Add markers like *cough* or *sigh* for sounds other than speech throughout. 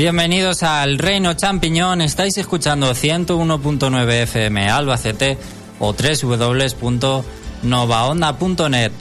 Bienvenidos al Reino Champiñón. Estáis escuchando 101.9 FM Albacete o www.novaonda.net.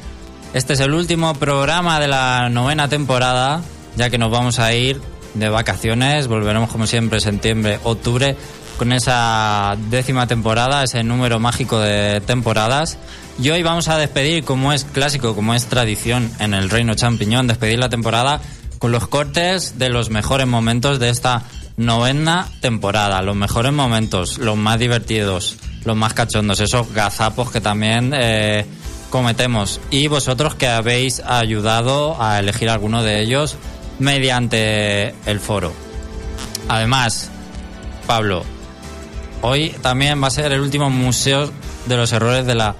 Este es el último programa de la novena temporada, ya que nos vamos a ir de vacaciones. Volveremos como siempre septiembre, octubre, con esa décima temporada, ese número mágico de temporadas. Y hoy vamos a despedir, como es clásico, como es tradición en el Reino Champiñón, despedir la temporada con los cortes de los mejores momentos de esta novena temporada. Los mejores momentos, los más divertidos, los más cachondos, esos gazapos que también eh, cometemos. Y vosotros que habéis ayudado a elegir alguno de ellos mediante el foro. Además, Pablo, hoy también va a ser el último museo de los errores de la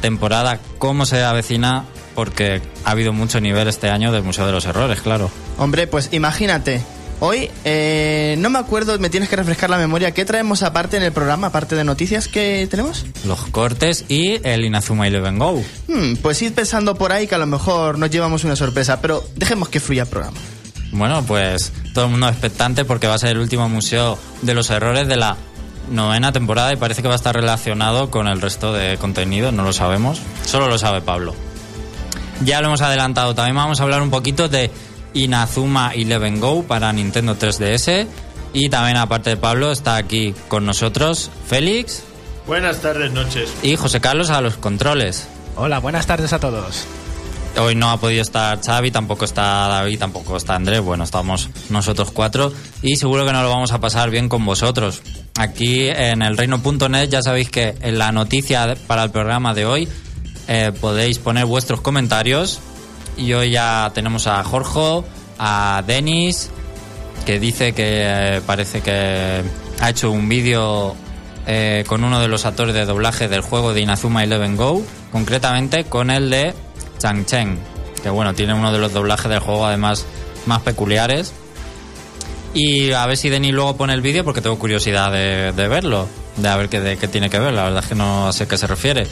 temporada. ¿Cómo se avecina? Porque ha habido mucho nivel este año del Museo de los Errores, claro. Hombre, pues imagínate. Hoy, eh, no me acuerdo, me tienes que refrescar la memoria. ¿Qué traemos aparte en el programa, aparte de noticias que tenemos? Los cortes y el Inazuma Eleven Go. Hmm, pues id pensando por ahí que a lo mejor nos llevamos una sorpresa, pero dejemos que fluya el programa. Bueno, pues todo el mundo expectante porque va a ser el último museo de los errores de la novena temporada y parece que va a estar relacionado con el resto de contenido, no lo sabemos, solo lo sabe Pablo. Ya lo hemos adelantado, también vamos a hablar un poquito de Inazuma Eleven Go para Nintendo 3DS y también aparte de Pablo está aquí con nosotros Félix. Buenas tardes, noches. Y José Carlos a los controles. Hola, buenas tardes a todos. Hoy no ha podido estar Xavi, tampoco está David, tampoco está Andrés. Bueno, estamos nosotros cuatro y seguro que nos lo vamos a pasar bien con vosotros. Aquí en el reino.net ya sabéis que en la noticia para el programa de hoy eh, podéis poner vuestros comentarios y hoy ya tenemos a Jorge, a Denis, que dice que eh, parece que ha hecho un vídeo eh, con uno de los actores de doblaje del juego de Inazuma Eleven Go, concretamente con el de Chang Cheng, que bueno, tiene uno de los doblajes del juego además más peculiares. Y a ver si Denis luego pone el vídeo porque tengo curiosidad de, verlo, de a ver qué, tiene que ver, la verdad es que no sé qué se refiere.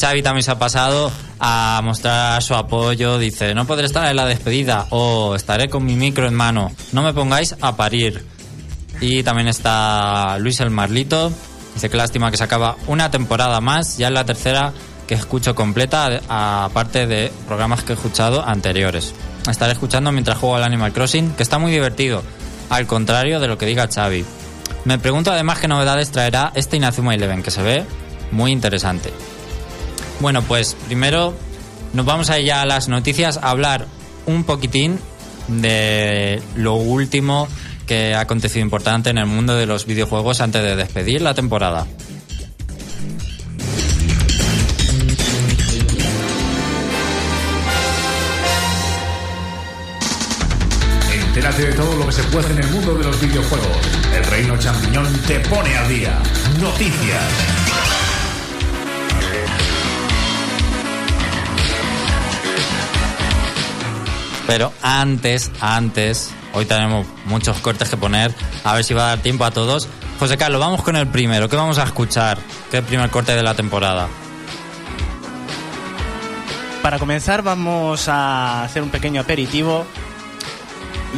Xavi también se ha pasado a mostrar su apoyo, dice, no podré estar en la despedida o estaré con mi micro en mano, no me pongáis a parir. Y también está Luis el Marlito, dice que lástima que se acaba una temporada más, ya es la tercera que escucho completa, aparte de programas que he escuchado anteriores. Estaré escuchando mientras juego al Animal Crossing, que está muy divertido, al contrario de lo que diga Xavi. Me pregunto además qué novedades traerá este Inazuma Eleven, que se ve muy interesante. Bueno, pues primero nos vamos a ir ya a las noticias a hablar un poquitín de lo último que ha acontecido importante en el mundo de los videojuegos antes de despedir la temporada. Entérate de todo lo que se puede en el mundo de los videojuegos. El Reino Champiñón te pone al día. Noticias. Pero antes, antes, hoy tenemos muchos cortes que poner, a ver si va a dar tiempo a todos. José Carlos, vamos con el primero. ¿Qué vamos a escuchar? ¿Qué primer corte de la temporada? Para comenzar vamos a hacer un pequeño aperitivo.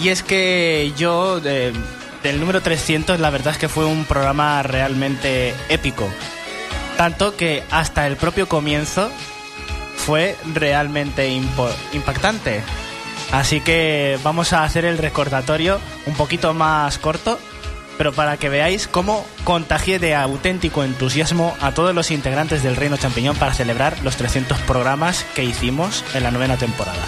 Y es que yo, de- del número 300, la verdad es que fue un programa realmente épico. Tanto que hasta el propio comienzo fue realmente impactante. Así que vamos a hacer el recordatorio un poquito más corto, pero para que veáis cómo contagié de auténtico entusiasmo a todos los integrantes del Reino Champiñón para celebrar los 300 programas que hicimos en la novena temporada.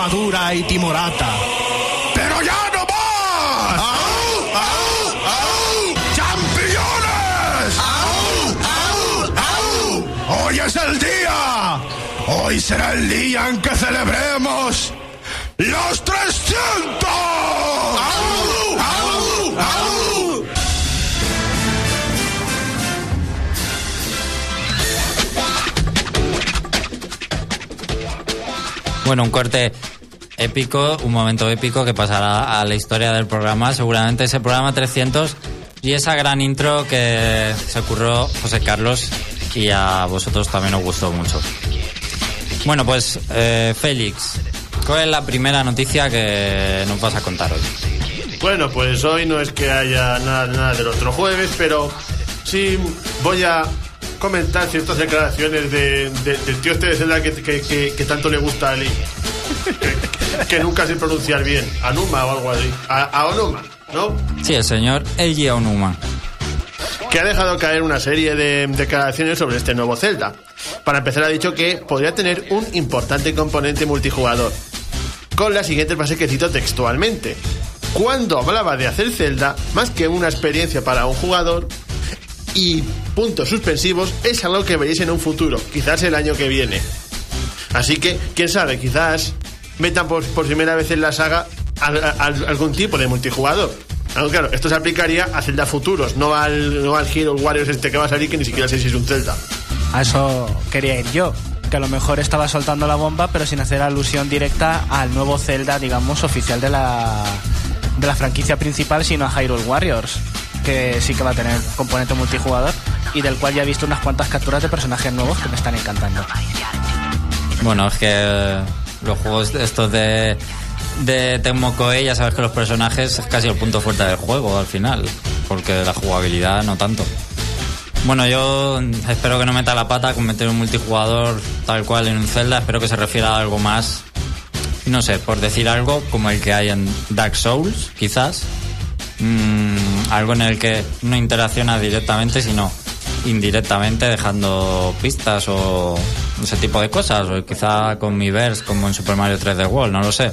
Voz inmadura y timorata. ¡Pero ya no más! ¡Au, au, au! ¡Champiñones! ¡Au, au, au! ¡Hoy es el día! Hoy será el día en que celebremos ¡Los Bueno, un corte épico, un momento épico que pasará a la historia del programa, seguramente ese programa 300 y esa gran intro que se ocurrió José Carlos y a vosotros también os gustó mucho. Bueno, pues eh, Félix, ¿cuál es la primera noticia que nos vas a contar hoy? Bueno, pues hoy no es que haya nada, nada del otro jueves, pero sí voy a comentar ciertas declaraciones de, de- del tío este de Zelda que, que- que- que tanto le gusta a Ali. Que, nunca sé pronunciar bien. Anuma o algo así. A, a Onuma, ¿no? Sí, el señor Eiji Onuma. que ha dejado caer una serie de declaraciones sobre este nuevo Zelda. Para empezar ha dicho que podría tener un importante componente multijugador. Con la siguiente frase que cito textualmente. Cuando hablaba de hacer Zelda, más que una experiencia para un jugador y puntos suspensivos, es algo que veréis en un futuro, quizás el año que viene. Así que, quién sabe, quizás metan por, primera vez en la saga al- al- algún tipo de multijugador. Claro, esto se aplicaría a Zelda futuros, no al, no al Hero Warriors este que va a salir, que ni siquiera sé si es un Zelda. A eso quería ir yo. Que a lo mejor estaba soltando la bomba, pero sin hacer alusión directa al nuevo Zelda, digamos, oficial de la, de la franquicia principal, sino a Hyrule Warriors. Que sí que va a tener componente multijugador y del cual ya he visto unas cuantas capturas de personajes nuevos que me están encantando. Bueno, es que los juegos estos de, de Tecmo Koei, ya sabes que los personajes es casi el punto fuerte del juego al final, porque la jugabilidad no tanto. Bueno, yo espero que no meta la pata con meter un multijugador tal cual en un Zelda, espero que se refiera a algo más, no sé, por decir algo como el que hay en Dark Souls, quizás. Mm, algo en el que no interacciona directamente, sino indirectamente dejando pistas o ese tipo de cosas, o quizá con mi verse como en Super Mario 3D World, no lo sé.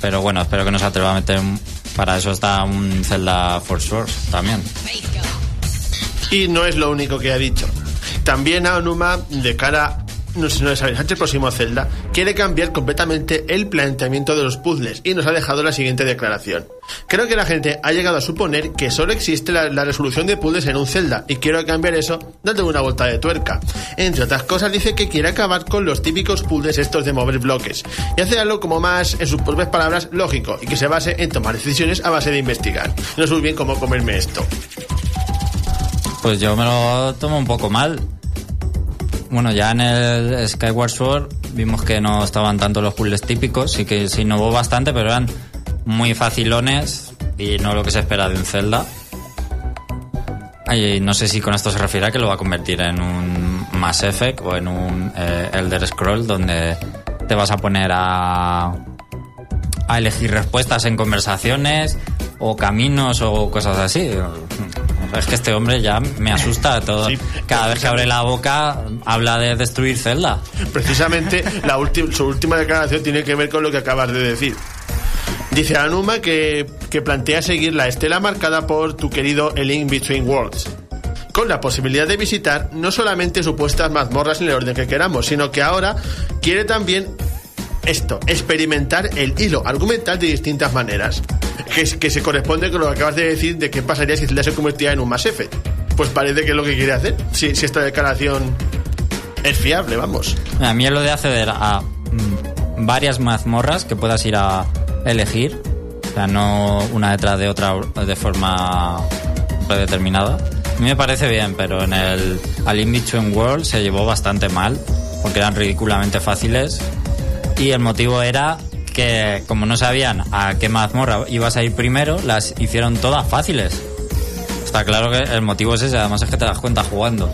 Pero bueno, espero que no se atreva a meter. un- Para eso está un Zelda Force Wars también. Y no es lo único que ha dicho. También a Onuma, de cara no sé, no es el próximo Zelda, quiere cambiar completamente el planteamiento de los puzzles y nos ha dejado la siguiente declaración. Creo que la gente ha llegado a suponer que solo existe la, la resolución de puzzles en un Zelda y quiero cambiar eso dando una vuelta de tuerca. Entre otras cosas dice que quiere acabar con los típicos puzzles estos de mover bloques y hacer algo como más, en sus propias palabras, lógico y que se base en tomar decisiones a base de investigar. No sé muy bien cómo comerme esto. Pues yo me lo tomo un poco mal. Bueno, ya en el Skyward Sword vimos que no estaban tanto los puzzles típicos, sí que se innovó bastante, pero eran muy facilones y no lo que se espera de un Zelda. Y no sé si con esto se refiere a que lo va a convertir en un Mass Effect o en un eh, Elder Scroll donde te vas a poner a, a elegir respuestas en conversaciones o caminos o cosas así. Es que este hombre ya me asusta todo. Sí, Cada vez que abre la boca habla de destruir Zelda. Precisamente la su última declaración tiene que ver con lo que acabas de decir. Dice Anuma que, que plantea seguir la estela marcada por tu querido El Link Between Worlds. Con la posibilidad de visitar no solamente supuestas mazmorras en el orden que queramos, sino que ahora quiere también esto, experimentar el hilo argumental de distintas maneras. Que, es- que se corresponde con lo que acabas de decir de qué pasaría si Zelda se convertía en un Mass Effect. Pues parece que es lo que quiere hacer, si, si esta declaración es fiable, vamos. A mí es lo de acceder a mm, varias mazmorras que puedas ir a elegir, o sea, no una detrás de otra de forma predeterminada. A mí me parece bien, pero en el Al In Between World se llevó bastante mal, porque eran ridículamente fáciles. Y el motivo era que, como no sabían a qué mazmorra ibas a ir primero, las hicieron todas fáciles. Está claro que el motivo es ese, además es que te das cuenta jugando.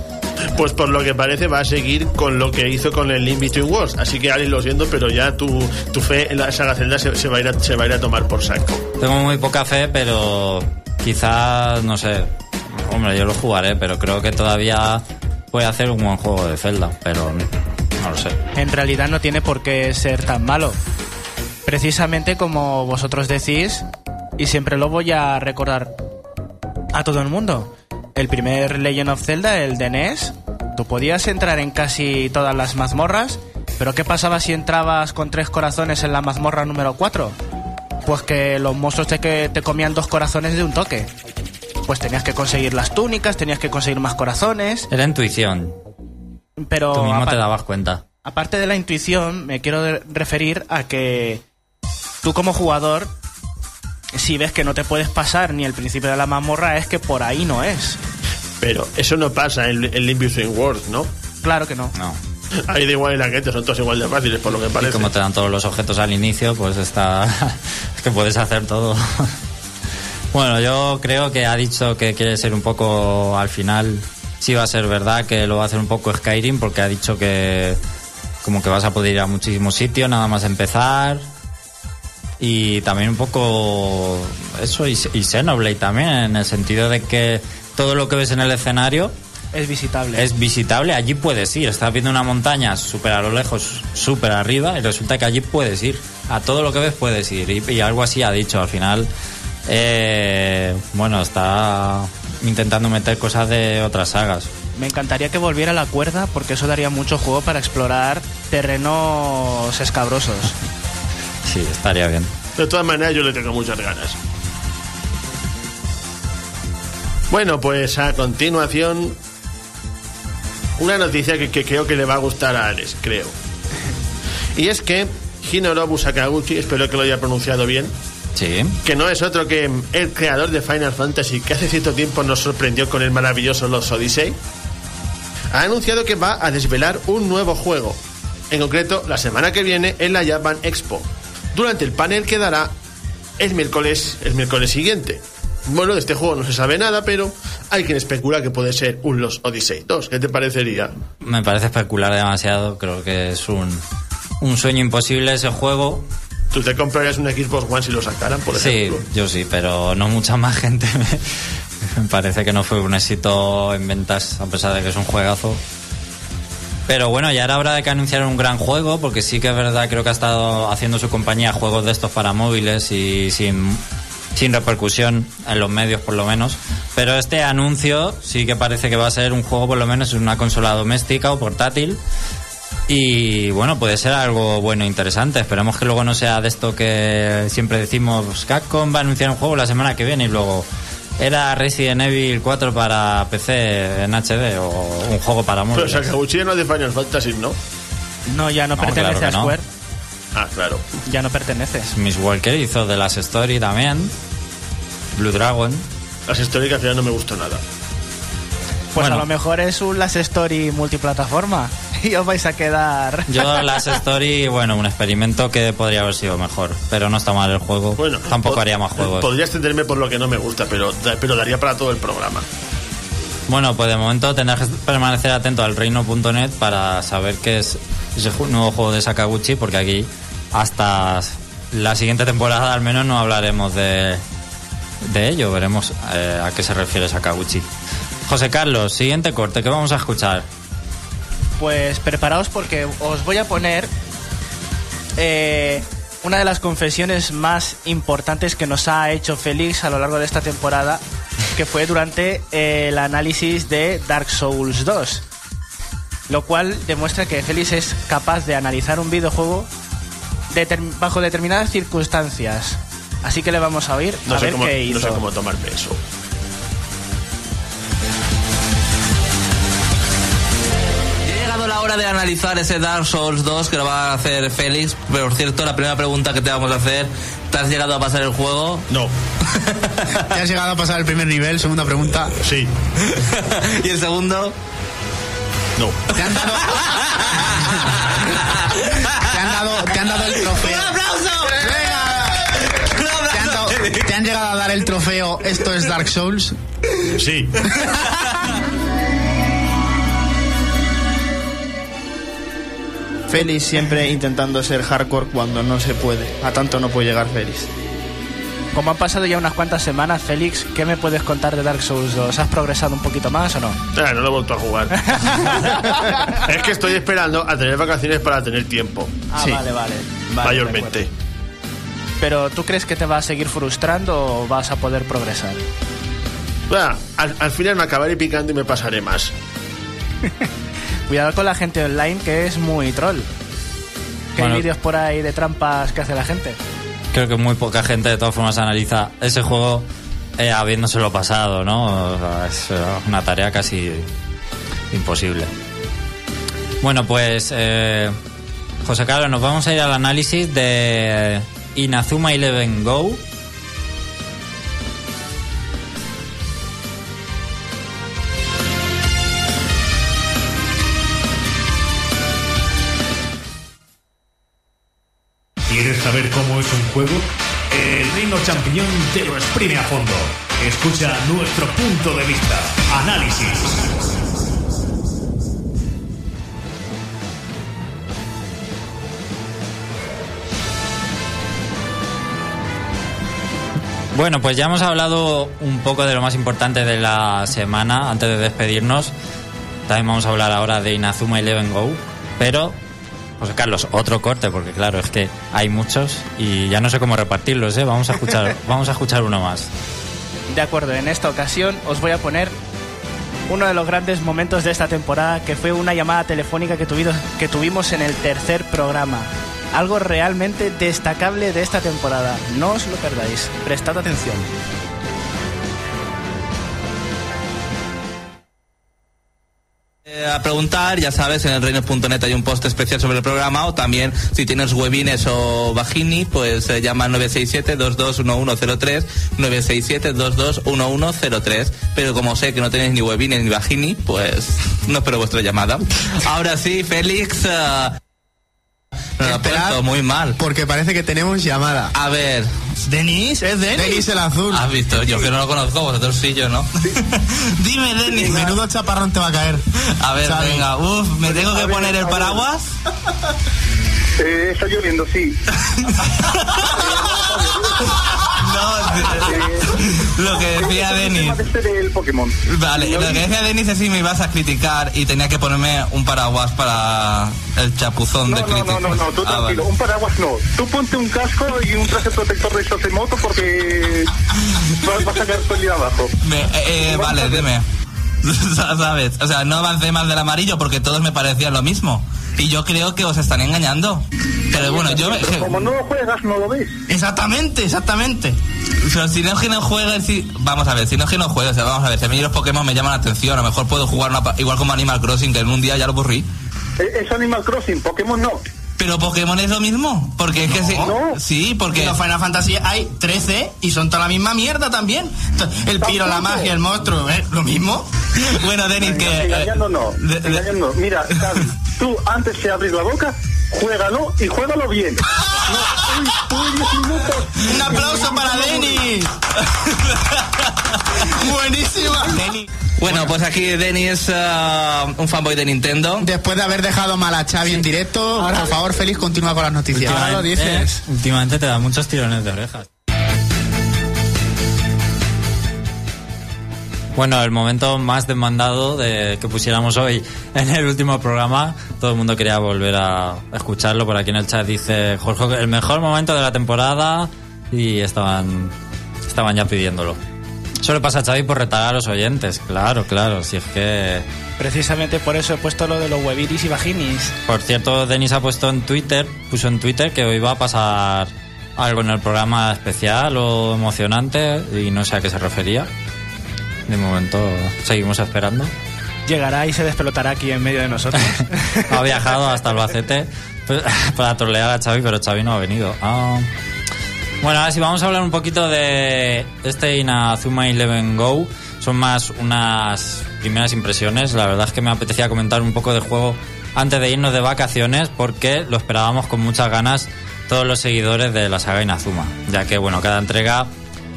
Pues por lo que parece va a seguir con lo que hizo con el Link Between Worlds. Así que Ali, lo siento, pero ya tu, tu fe en la saga Zelda se, se va a ir a, se va a ir a tomar por saco. Tengo muy poca fe, pero quizás, no sé. Hombre, yo lo jugaré, pero creo que todavía puede hacer un buen juego de Zelda, pero no lo sé. En realidad no tiene por qué ser tan malo. Precisamente como vosotros decís, y siempre lo voy a recordar a todo el mundo. El primer Legend of Zelda, el de NES, tú podías entrar en casi todas las mazmorras, pero ¿qué pasaba si entrabas con tres corazones en la mazmorra número 4? Pues que los monstruos te, que te comían dos corazones de un toque. Pues tenías que conseguir las túnicas, tenías que conseguir más corazones, Era intuición. Pero... Tú mismo te dabas cuenta. Aparte de la intuición, me quiero de- referir a que tú como jugador, si ves que no te puedes pasar ni el principio de la mazmorra, es que por ahí no es. Pero eso no pasa en, en Limpio Swing World, ¿no? Claro que no. No. Ahí da igual en la gente, son todos igual de fáciles, por lo que Y parece. como te dan todos los objetos al inicio, pues está. *laughs* es que puedes hacer todo. *laughs* bueno, yo creo que ha dicho que quiere ser un poco. Al final, sí va a ser verdad que lo va a hacer un poco Skyrim, porque ha dicho que. Como que vas a poder ir a muchísimos sitios, nada más empezar. Y también un poco. Eso, y, y Xenoblade también, en el sentido de que todo lo que ves en el escenario Es visitable. es visitable, allí puedes ir. Estás viendo una montaña súper a lo lejos, súper arriba, y resulta que allí puedes ir. A todo lo que ves puedes ir. Y, y algo así ha dicho. Al final, eh, bueno, está intentando meter cosas de otras sagas. Me encantaría que volviera la cuerda porque eso daría mucho juego para explorar terrenos escabrosos. *laughs* Sí, estaría bien. De todas maneras, yo le tengo muchas ganas. Bueno, pues a continuación, una noticia que, que creo que le va a gustar a Alex, creo. *laughs* Y es que Hinorobu Sakaguchi, espero que lo haya pronunciado bien, Sí. que no es otro que el creador de Final Fantasy que hace cierto tiempo nos sorprendió con el maravilloso Los Odyssey, ha anunciado que va a desvelar un nuevo juego. En concreto, la semana que viene en la Japan Expo, durante el panel que dará el miércoles, el miércoles siguiente. Bueno, de este juego no se sabe nada, pero hay quien especula que puede ser un Los Odyssey 2. ¿Qué te parecería? Me parece especular demasiado. Creo que es un, un sueño imposible ese juego. ¿Tú te comprarías un Xbox One si lo sacaran, por Sí, ejemplo? yo sí, pero no mucha más gente. Me, *laughs* me parece que no fue un éxito en ventas, a pesar de que es un juegazo. Pero bueno, ya era hora de que anunciaran un gran juego, porque sí que es verdad, creo que ha estado haciendo su compañía juegos de estos para móviles y sin, sin repercusión en los medios, por lo menos. Pero este anuncio sí que parece que va a ser un juego, por lo menos, en una consola doméstica o portátil. Y bueno, puede ser algo bueno e interesante. Esperemos que luego no sea de esto que siempre decimos, Capcom va a anunciar un juego la semana que viene y luego era Resident Evil 4 para PC en HD o un juego para Pero móviles. Sakaguchi ya no es de Final Fantasy, ¿no? No, ya no, No, pertenece claro que a no. Square. Ah, claro. Ya no pertenece. Miss Walker hizo The Last Story también. Blue Dragon. Las históricas al final no me gustó nada. Pues Bueno. a lo mejor es un Last Story multiplataforma *laughs* y os vais a quedar. Yo Last Story, bueno, un experimento que podría haber sido mejor, pero no está mal el juego. Bueno, Tampoco po- haría más juegos. Podría extenderme por lo que no me gusta, pero, pero daría para todo el programa. Bueno, pues de momento tendrás que permanecer atento al reino.net para saber qué es ese nuevo juego de Sakaguchi, porque aquí hasta la siguiente temporada al menos no hablaremos de, de ello, veremos eh, a qué se refiere Sakaguchi. José Carlos, siguiente corte, ¿qué vamos a escuchar? Pues preparaos porque os voy a poner eh, una de las confesiones más importantes que nos ha hecho Félix a lo largo de esta temporada, que fue durante eh, el análisis de Dark Souls 2. Lo cual demuestra que Félix es capaz de analizar un videojuego determ- bajo determinadas circunstancias. Así que le vamos a oír No, a sé ver cómo, qué no hizo. sé cómo tomarme eso. Hora de analizar ese Dark Souls 2 que lo va a hacer Félix. Pero, por cierto, la primera pregunta que te vamos a hacer, ¿te has llegado a pasar el juego? No. *laughs* ¿Te has llegado a pasar el primer nivel? Segunda pregunta. Sí. *laughs* ¿Y el segundo? No. ¿Te han dado, te han dado, te han dado el trofeo? aplauso! ¿Te han, dado- te han llegado a dar el trofeo Esto es Dark Souls? Sí. *laughs* Félix siempre intentando ser hardcore cuando no se puede. A tanto no puede llegar Félix. Como han pasado ya unas cuantas semanas, Félix, ¿qué me puedes contar de Dark Souls 2? ¿Has progresado un poquito más o no? Ah, no lo he vuelto a jugar. *laughs* es que estoy esperando a tener vacaciones para tener tiempo. Ah, Sí. vale, vale. Vale, mayormente. Pero ¿tú crees que te va a seguir frustrando o vas a poder progresar? Al, al final me acabaré picando y me pasaré más. *laughs* Cuidado con la gente online que es muy troll. Que Bueno. hay vídeos por ahí de trampas que hace la gente. Creo que muy poca gente de todas formas analiza ese juego eh, habiéndoselo pasado, ¿no? O sea, es eh, una tarea casi imposible. Bueno, pues eh, José Carlos, nos vamos a ir al análisis de Inazuma Eleven Go. Es un juego? El Reino Champiñón te lo exprime a fondo. Escucha nuestro punto de vista. Análisis. Bueno, pues ya hemos hablado un poco de lo más importante de la semana antes de despedirnos. También vamos a hablar ahora de Inazuma Eleven Go, pero José Carlos, otro corte porque claro, es que hay muchos y ya no sé cómo repartirlos, ¿eh? Vamos a escuchar, *laughs* vamos a escuchar uno más. De acuerdo, en esta ocasión os voy a poner uno de los grandes momentos de esta temporada, que fue una llamada telefónica que, tuvido- que tuvimos en el tercer programa. Algo realmente destacable de esta temporada. No os lo perdáis. Prestad atención. A preguntar, ya sabes, en el reino.net hay un post especial sobre el programa o también si tienes webines o vagini, pues eh, llama al 967-221103, 967-221103. Pero como sé que no tenéis ni webines ni vagini, pues no espero vuestra llamada. Ahora sí, Félix... eh, muy mal. Porque parece que tenemos llamada. A ver, ¿Denis? ¿Es Denis? Denis el azul. has visto, yo que no lo conozco, vosotros sí, yo no. *laughs* Dime, Denis. Menudo chaparrón te va a caer. A ver, venga, uff, ¿me tengo que poner el paraguas? Eh, está lloviendo, sí. *laughs* No, *laughs* lo que decía Denis. Del Pokémon. Vale, lo que decía Denis es si me ibas a criticar y tenía que ponerme un paraguas para el chapuzón No, de críticos. no, no, no, tú Ah, tranquilo, vale. un paraguas no. Tú ponte un casco y un traje protector de moto porque vas, vas a caer todo el día abajo. Me- eh, eh, vale, dime. *laughs* ¿Sabes? O sea, no avancé más del amarillo porque todos me parecían lo mismo. Y yo creo que os están engañando. Pero bueno, yo... Pero como no lo juegas, no lo ves. Exactamente, exactamente. Pero si no es que no juegues, si... vamos a ver, si no es que no juegues, o sea, vamos a ver, si a mí los Pokémon me llaman la atención, a lo mejor puedo jugar una igual como Animal Crossing, que en un día ya lo aburrí. Eh, Es Animal Crossing, Pokémon no. Pero Pokémon es lo mismo, porque es que sí, No. sí, porque En los Final Fantasy hay 13 y son toda la misma mierda también. El piro, la magia, el monstruo, ¿eh? Lo mismo. *laughs* bueno, Denis, que eh, Engañando no, de- de- engañando. Mira, Xavi, tú antes de abrir la boca, juégalo y juégalo bien. No, uy, uy, 10 minutos. Un aplauso para Denis. *laughs* Buenísima. Bueno, pues aquí Denis, uh, un fanboy de Nintendo. Después de haber dejado mal a Xavi en directo, por favor, Félix, continúa con las noticias. Ahora lo dices. eh, últimamente te da muchos tirones de orejas. Bueno, el momento más demandado de que pusiéramos hoy en el último programa, todo el mundo quería volver a escucharlo. Por aquí en el chat dice Jorge, el mejor momento de la temporada y estaban, estaban ya pidiéndolo. Eso le pasa a Xavi por retar a los oyentes, claro, claro, si es que... Precisamente por eso he puesto lo de los webiris y vaginis. Por cierto, Denis ha puesto en Twitter, puso en Twitter que hoy va a pasar algo en el programa especial o emocionante y no sé a qué se refería. De momento seguimos esperando. Llegará y se despelotará aquí en medio de nosotros. *laughs* Ha viajado hasta Albacete pues, *laughs* para trolear a Xavi, pero Xavi no ha venido. Ah. Bueno, ahora sí vamos a hablar un poquito de este Inazuma Eleven Go. Son más unas primeras impresiones. La verdad es que me apetecía comentar un poco de juego antes de irnos de vacaciones porque lo esperábamos con muchas ganas todos los seguidores de la saga Inazuma. Ya que, bueno, cada entrega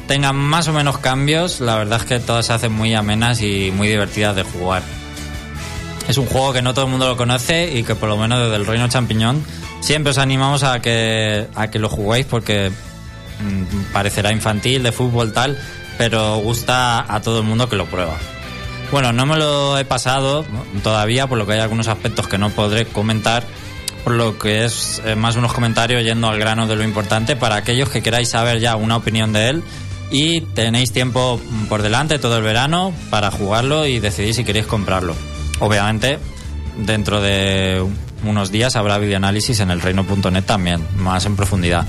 tenga más o menos cambios. La verdad es que todas se hacen muy amenas y muy divertidas de jugar. Es un juego que no todo el mundo lo conoce y que por lo menos desde el Reino Champiñón siempre os animamos a que, a que lo juguéis porque mm, parecerá infantil, de fútbol tal, pero gusta a todo el mundo que lo prueba. Bueno, no me lo he pasado todavía, por lo que hay algunos aspectos que no podré comentar, por lo que es eh, más unos comentarios yendo al grano de lo importante para aquellos que queráis saber ya una opinión de él y tenéis tiempo por delante todo el verano para jugarlo y decidir si queréis comprarlo. Obviamente, dentro de unos días habrá videoanálisis en el reino.net también, más en profundidad.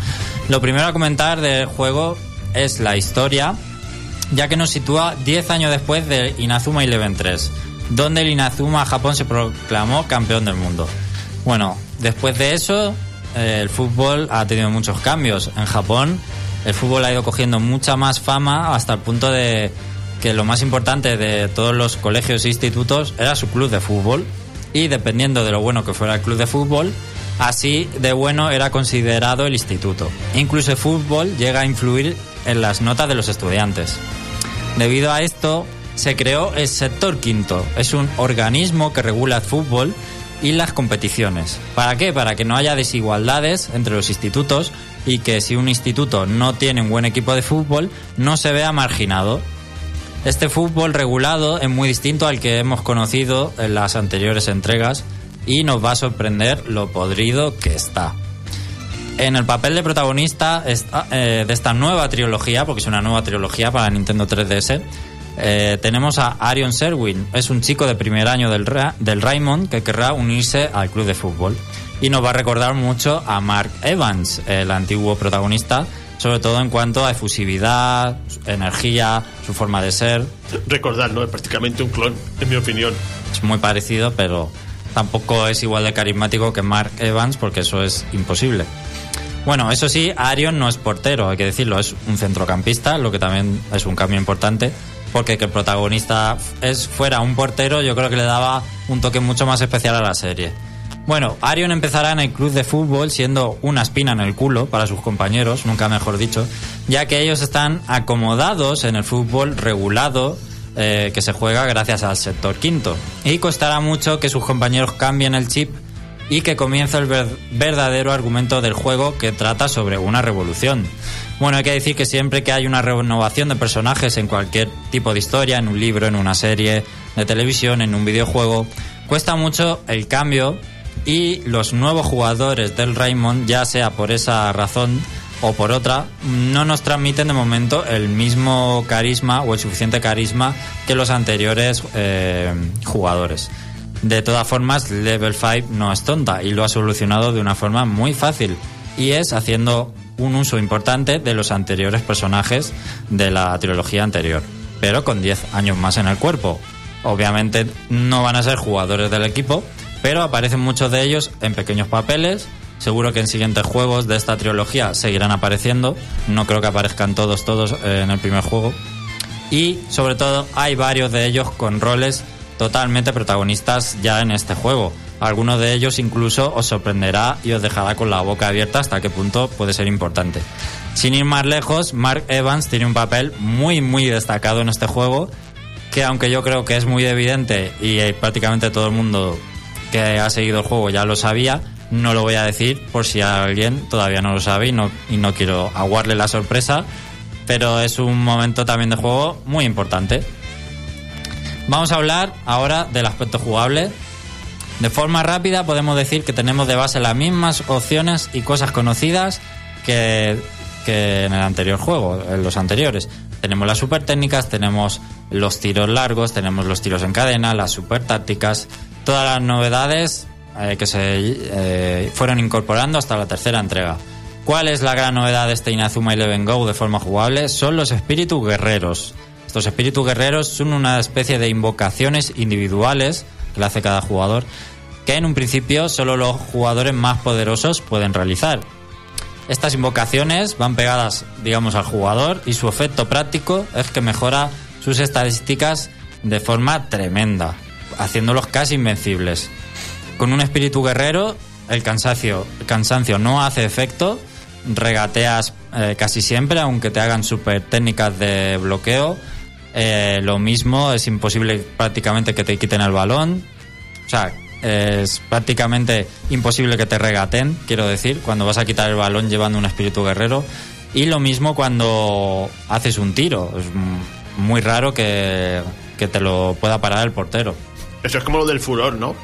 Lo primero a comentar del juego es la historia, ya que nos sitúa 10 años después de Inazuma Eleven 3. donde el Inazuma Japón se proclamó campeón del mundo. Bueno, después de eso, eh, el fútbol ha tenido muchos cambios. En Japón, el fútbol ha ido cogiendo mucha más fama hasta el punto de que lo más importante de todos los colegios e institutos era su club de fútbol. Y dependiendo de lo bueno que fuera el club de fútbol, así de bueno era considerado el instituto. Incluso el fútbol llega a influir en las notas de los estudiantes. Debido a esto, se creó el sector quinto. Es un organismo que regula el fútbol y las competiciones. ¿Para qué? Para que no haya desigualdades entre los institutos y que si un instituto no tiene un buen equipo de fútbol, no se vea marginado. Este fútbol regulado es muy distinto al que hemos conocido en las anteriores entregas y nos va a sorprender lo podrido que está. En el papel de protagonista eh, de esta nueva trilogía, porque es una nueva trilogía para Nintendo 3DS, eh, tenemos a Arion Serwin. Es un chico de primer año del, Ra- del Raymond que querrá unirse al club de fútbol. Y nos va a recordar mucho a Mark Evans, el antiguo protagonista, sobre todo en cuanto a efusividad, energía, su forma de ser. Recordar, ¿no? Es prácticamente un clon, en mi opinión. Es muy parecido, pero tampoco es igual de carismático que Mark Evans, porque eso es imposible. Bueno, eso sí, Arion no es portero, hay que decirlo, es un centrocampista, lo que también es un cambio importante, porque que el protagonista es, fuera un portero, yo creo que le daba un toque mucho más especial a la serie. Bueno, Arion empezará en el club de fútbol siendo una espina en el culo para sus compañeros, nunca mejor dicho, ya que ellos están acomodados en el fútbol regulado eh, que se juega gracias al sector quinto. Y costará mucho que sus compañeros cambien el chip y que comience el ver- verdadero argumento del juego que trata sobre una revolución. Bueno, hay que decir que siempre que hay una renovación de personajes en cualquier tipo de historia, en un libro, en una serie de televisión, en un videojuego, cuesta mucho el cambio y los nuevos jugadores del Raymond, ya sea por esa razón o por otra, no nos transmiten de momento el mismo carisma o el suficiente carisma que los anteriores eh, jugadores. De todas formas, Level 5 no es tonta y lo ha solucionado de una forma muy fácil y es haciendo un uso importante de los anteriores personajes de la trilogía anterior, pero con 10 años más en el cuerpo. Obviamente no van a ser jugadores del equipo, pero aparecen muchos de ellos en pequeños papeles. Seguro que en siguientes juegos de esta trilogía seguirán apareciendo. No creo que aparezcan todos, todos eh, en el primer juego. Y sobre todo hay varios de ellos con roles totalmente protagonistas ya en este juego. Algunos de ellos incluso os sorprenderá y os dejará con la boca abierta hasta qué punto puede ser importante. Sin ir más lejos, Mark Evans tiene un papel muy muy destacado en este juego que aunque yo creo que es muy evidente y eh, prácticamente todo el mundo que ha seguido el juego ya lo sabía, no lo voy a decir por si alguien todavía no lo sabe y no, y no quiero aguarle la sorpresa, pero es un momento también de juego muy importante. Vamos a hablar ahora del aspecto jugable. De forma rápida podemos decir que tenemos de base las mismas opciones y cosas conocidas que, que en el anterior juego, en los anteriores. Tenemos las super técnicas, tenemos los tiros largos, tenemos los tiros en cadena, las super tácticas, todas las novedades eh, que se eh, fueron incorporando hasta la tercera entrega. ¿Cuál es la gran novedad de este Inazuma Eleven Go de forma jugable? Son los espíritus guerreros. Estos espíritus guerreros son una especie de invocaciones individuales que le hace cada jugador, que en un principio solo los jugadores más poderosos pueden realizar. Estas invocaciones van pegadas, digamos, al jugador y su efecto práctico es que mejora sus estadísticas de forma tremenda, haciéndolos casi invencibles. Con un espíritu guerrero, el cansancio, el cansancio no hace efecto, regateas eh, casi siempre, aunque te hagan super técnicas de bloqueo. Eh, lo mismo, es imposible prácticamente que te quiten el balón. O sea, es prácticamente imposible que te regaten, quiero decir, cuando vas a quitar el balón llevando un espíritu guerrero. Y lo mismo cuando haces un tiro. Es muy raro que, que te lo pueda parar el portero. Eso es como lo del furor, ¿no?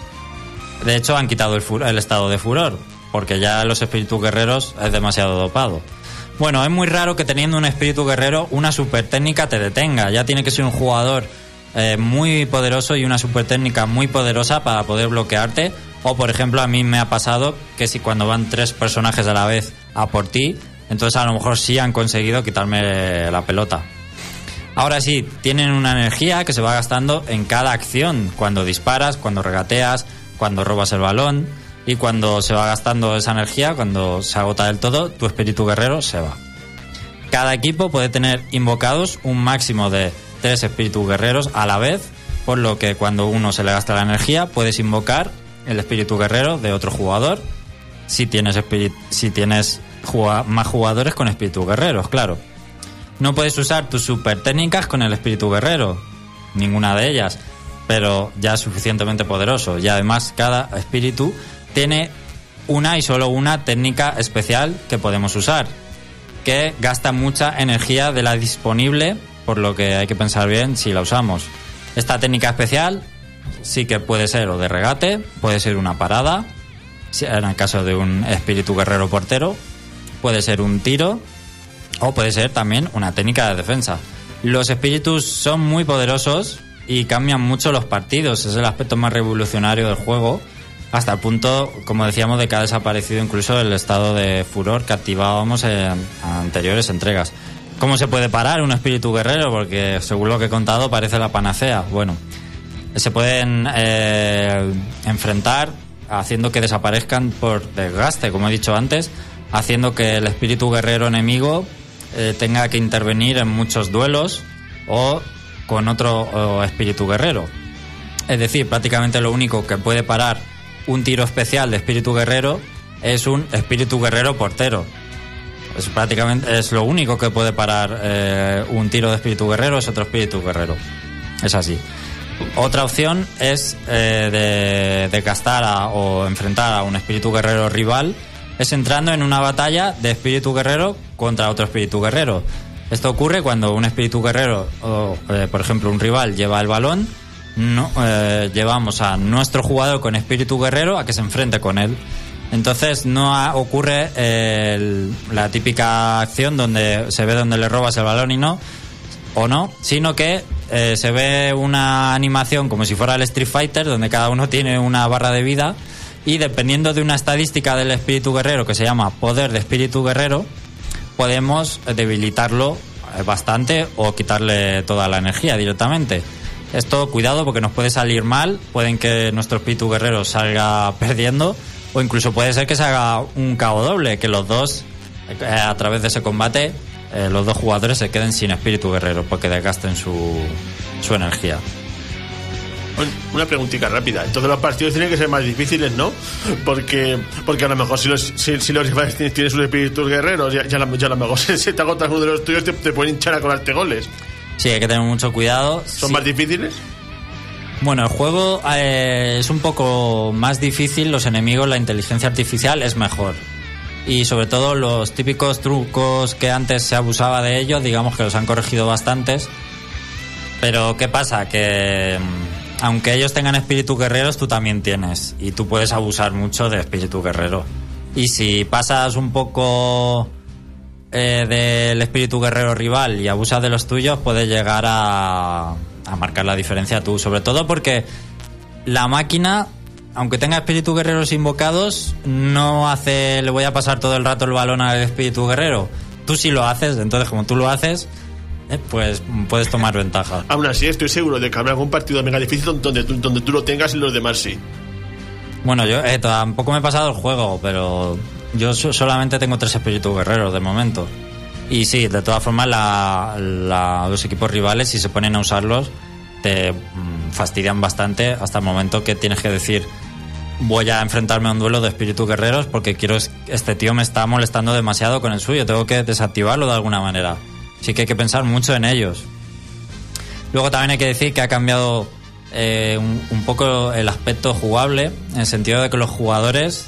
De hecho, han quitado el, el estado de furor, porque ya los espíritus guerreros es demasiado dopado. Bueno, es muy raro que teniendo un espíritu guerrero, una super técnica te detenga. Ya tiene que ser un jugador eh, muy poderoso y una super técnica muy poderosa para poder bloquearte. O, por ejemplo, a mí me ha pasado que si cuando van tres personajes a la vez a por ti, entonces a lo mejor sí han conseguido quitarme la pelota. Ahora sí, tienen una energía que se va gastando en cada acción, cuando disparas, cuando regateas, cuando robas el balón y cuando se va gastando esa energía, cuando se agota del todo, tu espíritu guerrero se va. Cada equipo puede tener invocados un máximo de tres espíritus guerreros a la vez, por lo que cuando uno se le gasta la energía puedes invocar el espíritu guerrero de otro jugador si tienes, si tienes más jugadores con espíritu guerreros, claro. No puedes usar tus super técnicas con el espíritu guerrero, ninguna de ellas, pero ya es suficientemente poderoso. Y además cada espíritu tiene una y solo una técnica especial que podemos usar, que gasta mucha energía de la disponible, por lo que hay que pensar bien si la usamos. Esta técnica especial sí que puede ser o de regate, puede ser una parada, en el caso de un espíritu guerrero portero, puede ser un tiro o puede ser también una técnica de defensa. Los espíritus son muy poderosos y cambian mucho los partidos, es el aspecto más revolucionario del juego, hasta el punto, como decíamos, de que ha desaparecido incluso el estado de furor que activábamos en anteriores entregas. ¿Cómo se puede parar un espíritu guerrero? Porque según lo que he contado parece la panacea. Bueno, se pueden eh, enfrentar haciendo que desaparezcan por desgaste, como he dicho antes, haciendo que el espíritu guerrero enemigo eh, tenga que intervenir en muchos duelos o con otro espíritu guerrero. Es decir, prácticamente lo único que puede parar un tiro especial de espíritu guerrero es un espíritu guerrero portero. Es prácticamente es lo único que puede parar eh, un tiro de espíritu guerrero es otro espíritu guerrero. Es así. Otra opción es eh, de, de gastar a- o enfrentar a un espíritu guerrero rival, es entrando en una batalla de espíritu guerrero contra otro espíritu guerrero. Esto ocurre cuando un espíritu guerrero, o, eh, por ejemplo, un rival lleva el balón, no, eh, llevamos a nuestro jugador con espíritu guerrero a que se enfrente con él. Entonces no ocurre eh, la típica acción donde se ve donde le robas el balón y no, o no, sino que eh, se ve una animación como si fuera el Street Fighter, donde cada uno tiene una barra de vida y dependiendo de una estadística del espíritu guerrero que se llama poder de espíritu guerrero, podemos debilitarlo eh, bastante o quitarle toda la energía directamente. Esto, cuidado, porque nos puede salir mal, pueden que nuestro espíritu guerrero salga *laughs* perdiendo, o incluso puede ser que se haga un cabo doble, que los dos, eh, a través de ese combate, eh, los dos jugadores se queden sin espíritu guerrero, porque desgasten su, su energía. Una preguntita rápida. Entonces los partidos tienen que ser más difíciles, ¿no? Porque, porque a lo mejor si los, si, si los rivales tienen, sus espíritus guerreros, ya, ya, a lo- mejor *laughs* se te agotas uno de los tuyos, te, te pueden hinchar a colarte goles. Sí, hay que tener mucho cuidado. ¿Son Sí. más difíciles? Bueno, el juego eh, es un poco más difícil, los enemigos, la inteligencia artificial es mejor. Y sobre todo los típicos trucos que antes se abusaba de ellos, digamos que los han corregido bastantes. Pero ¿qué pasa? Que mm, aunque ellos tengan espíritu guerreros, tú también tienes. Y tú puedes abusar mucho de espíritu guerrero. Y si pasas un poco eh, del espíritu guerrero rival y abusas de los tuyos, puedes llegar a, a marcar la diferencia tú. Sobre todo porque la máquina, aunque tenga espíritu guerreros invocados, no hace, le voy a pasar todo el rato el balón al espíritu guerrero. Tú sí lo haces, entonces como tú lo haces, eh, pues puedes tomar ventaja. Aún así, estoy seguro de que habrá algún partido mega difícil donde, donde tú lo tengas y los demás sí. Bueno, yo eh, tampoco me he pasado el juego, pero yo so- solamente tengo tres espíritus guerreros de momento. Y sí, de todas formas, la- los equipos rivales, si se ponen a usarlos, te mm, fastidian bastante hasta el momento que tienes que decir voy a enfrentarme a un duelo de espíritus guerreros porque quiero es- este tío me está molestando demasiado con el suyo, tengo que desactivarlo de alguna manera. Así que hay que pensar mucho en ellos. Luego también hay que decir que ha cambiado eh, un poco el aspecto jugable, en el sentido de que los jugadores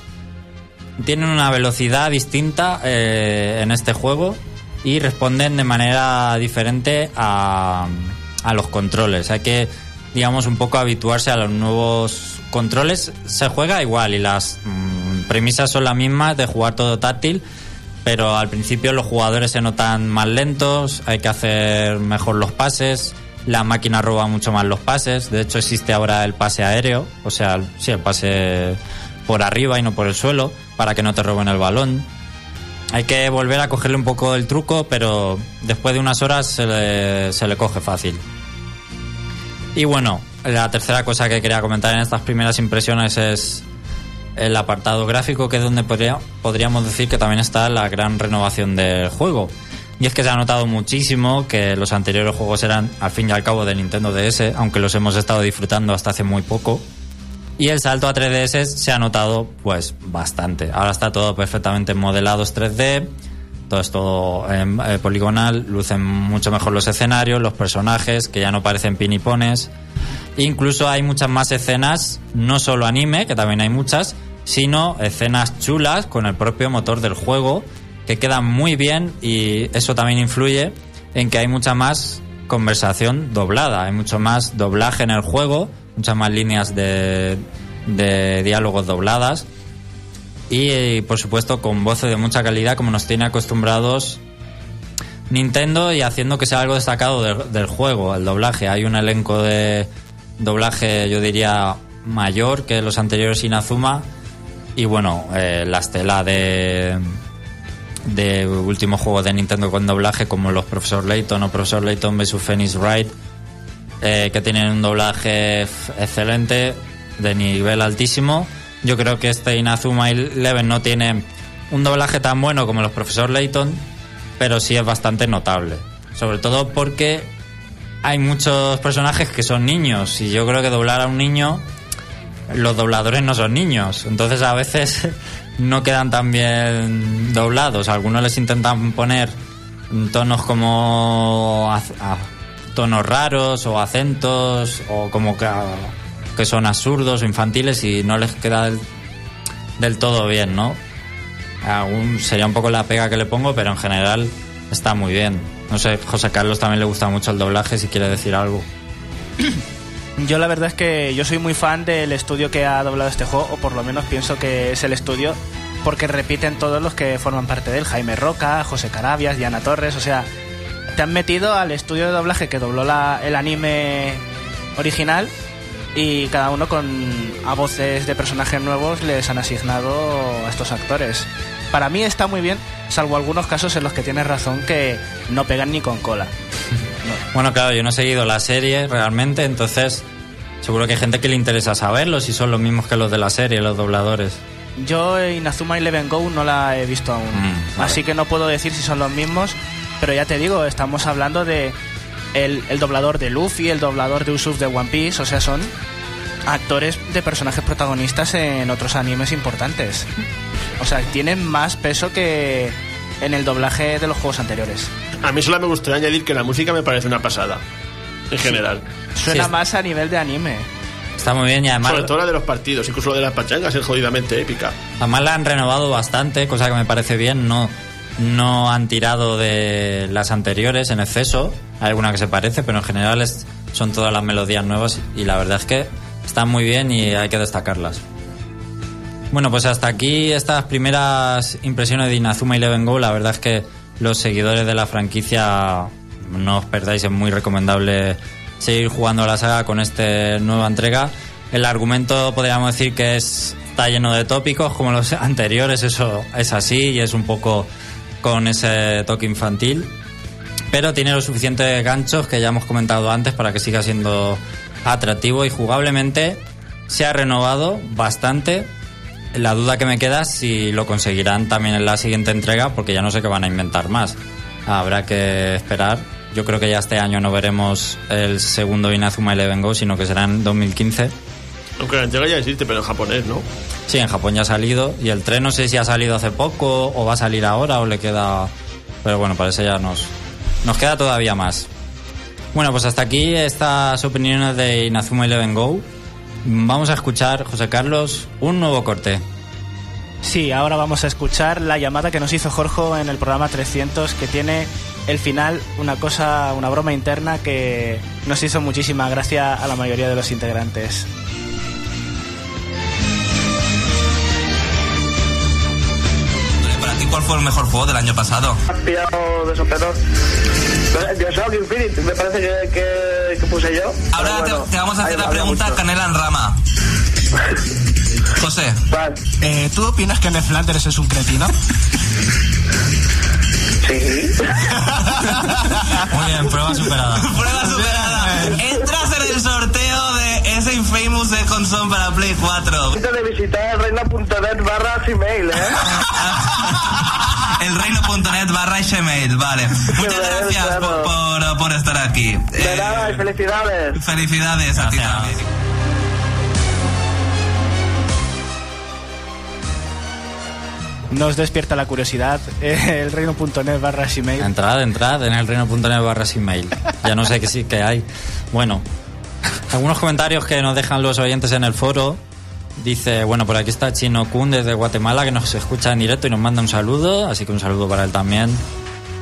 tienen una velocidad distinta eh, en este juego y responden de manera diferente a, a los controles. Hay que, digamos, un poco habituarse a los nuevos controles. Se juega igual y las mm, premisas son las mismas de jugar todo táctil, pero al principio los jugadores se notan más lentos, hay que hacer mejor los pases, la máquina roba mucho más los pases, de hecho existe ahora el pase aéreo, o sea, sí, el pase por arriba y no por el suelo, para que no te roben el balón. hay que volver a cogerle un poco el truco, pero después de unas horas se le, se le coge fácil. Y bueno, la tercera cosa que quería comentar en estas primeras impresiones es el apartado gráfico, que es donde podría- podríamos decir que también está la gran renovación del juego. Y es que se ha notado muchísimo que los anteriores juegos eran al fin y al cabo de Nintendo DS, aunque los hemos estado disfrutando hasta hace muy poco. Y el salto a 3DS se ha notado pues bastante. Ahora está todo perfectamente modelados 3D, todo es todo em, eh, poligonal, lucen mucho mejor los escenarios, los personajes, que ya no parecen pinipones. Incluso hay muchas más escenas, no solo anime, que también hay muchas, sino escenas chulas con el propio motor del juego, que quedan muy bien y eso también influye en que hay mucha más conversación doblada, hay mucho más doblaje en el juego, muchas más líneas de, de diálogos dobladas y, eh, por supuesto con voces de mucha calidad como nos tiene acostumbrados Nintendo y haciendo que sea algo destacado del, juego, el doblaje. Hay un elenco de doblaje, yo diría, mayor que los anteriores Inazuma. Y bueno, eh, la estela de, de últimos juegos de Nintendo con doblaje, como los Profesor Layton o Profesor Layton vs. Phoenix Wright, eh, que tienen un doblaje excelente, de nivel altísimo. Yo creo que este Inazuma Eleven no tiene un doblaje tan bueno como los Profesor Layton, pero sí es bastante notable. Sobre todo porque hay muchos personajes que son niños y yo creo que doblar a un niño, los dobladores no son niños, entonces a veces *laughs* no quedan tan bien doblados. Algunos les intentan poner tonos como tonos raros o acentos o como que, que son absurdos o infantiles y no les queda del, del todo bien, ¿no? Aún sería un poco la pega que le pongo, pero en general está muy bien. No sé, José Carlos también le gusta mucho el doblaje, si quiere decir algo. *clears throat* Yo la verdad es que yo soy muy fan del estudio que ha doblado este juego, o por lo menos pienso que es el estudio, porque repiten todos los que forman parte de él. Jaime Roca, José Carabias, Diana Torres, o sea, te han metido al estudio de doblaje que dobló la- el anime original y cada uno con a voces de personajes nuevos les han asignado a estos actores. Para mí está muy bien, salvo algunos casos en los que tienes razón que no pegan ni con cola. *laughs* Bueno, claro, yo no he seguido la serie realmente, entonces seguro que hay gente que le interesa saberlo, si son los mismos que los de la serie, los dobladores. Yo Inazuma Eleven Go no la he visto aún, Mm, vale. así que no puedo decir si son los mismos, pero ya te digo, estamos hablando de el, el doblador de Luffy, el doblador de Usopp de One Piece, o sea, son actores de personajes protagonistas en otros animes importantes. O sea, tienen más peso que en el doblaje de los juegos anteriores. A mí solo me gustaría añadir que la música me parece una pasada. En general. Suena Sí, más a nivel de anime. Está muy bien y además, Sobre todo la de los partidos, incluso la de las pachangas es jodidamente épica. además la han renovado bastante, cosa que me parece bien. No, no han tirado de las anteriores en exceso. Hay alguna que se parece, pero en general son todas las melodías nuevas y la verdad es que están muy bien y hay que destacarlas. Bueno, pues hasta aquí estas primeras impresiones de Inazuma Eleven Go. La verdad es que los seguidores de la franquicia no os perdáis, es muy recomendable seguir jugando a la saga con esta nueva entrega. El argumento podríamos decir que es, está lleno de tópicos como los *laughs* anteriores, eso es así y es un poco con ese toque infantil. Pero tiene los suficientes ganchos que ya hemos comentado antes para que siga siendo atractivo y jugablemente se ha renovado bastante. La duda que me queda es si lo conseguirán también en la siguiente entrega, porque ya no sé qué van a inventar más. Habrá que esperar. Yo creo que ya este año no veremos el segundo Inazuma Eleven Go, sino que será en 2015. Aunque la entrega ya existe, pero en japonés, ¿no? Sí, en Japón ya ha salido. Y el tren no sé si ha salido hace poco o va a salir ahora o le queda... Pero bueno, parece ya nos, nos queda todavía más. Bueno, pues hasta aquí estas opiniones de Inazuma Eleven Go. Vamos a escuchar, José Carlos, un nuevo corte. Sí, ahora vamos a escuchar la llamada que nos hizo Jorge en el programa 300 que tiene el final una cosa, una broma interna que nos hizo muchísima gracia a la mayoría de los integrantes. ¿Cuál fue el mejor juego del año pasado? Has pillado de sopetón. Bioshock Infinite, me parece que, que, que puse yo. Ahora te, vamos a hacer la pregunta mucho. Canela en Rama. *laughs* José. Vale. Eh, ¿Tú opinas que Ned Flanders es un cretino? Sí. *laughs* *laughs* Muy bien, prueba superada. Prueba superada. Second Son para Play 4. Antes de visitar reina.net barra email, ¿eh? *laughs* Elreino.net barra Gmail, vale. *laughs* Muchas gracias por, claro. por- por estar aquí. De Eh, nada y felicidades. felicidades a ti también. Nos despierta la curiosidad. eh, *laughs* El reino.net barra Gmail. Entrad, entrad en el reino.net barra email. Ya no sé qué sí que hay. Bueno, algunos comentarios que nos dejan los oyentes en el foro. Dice, bueno, por aquí está Chino Kun desde Guatemala que nos escucha en directo y nos manda un saludo, así que un saludo para él también.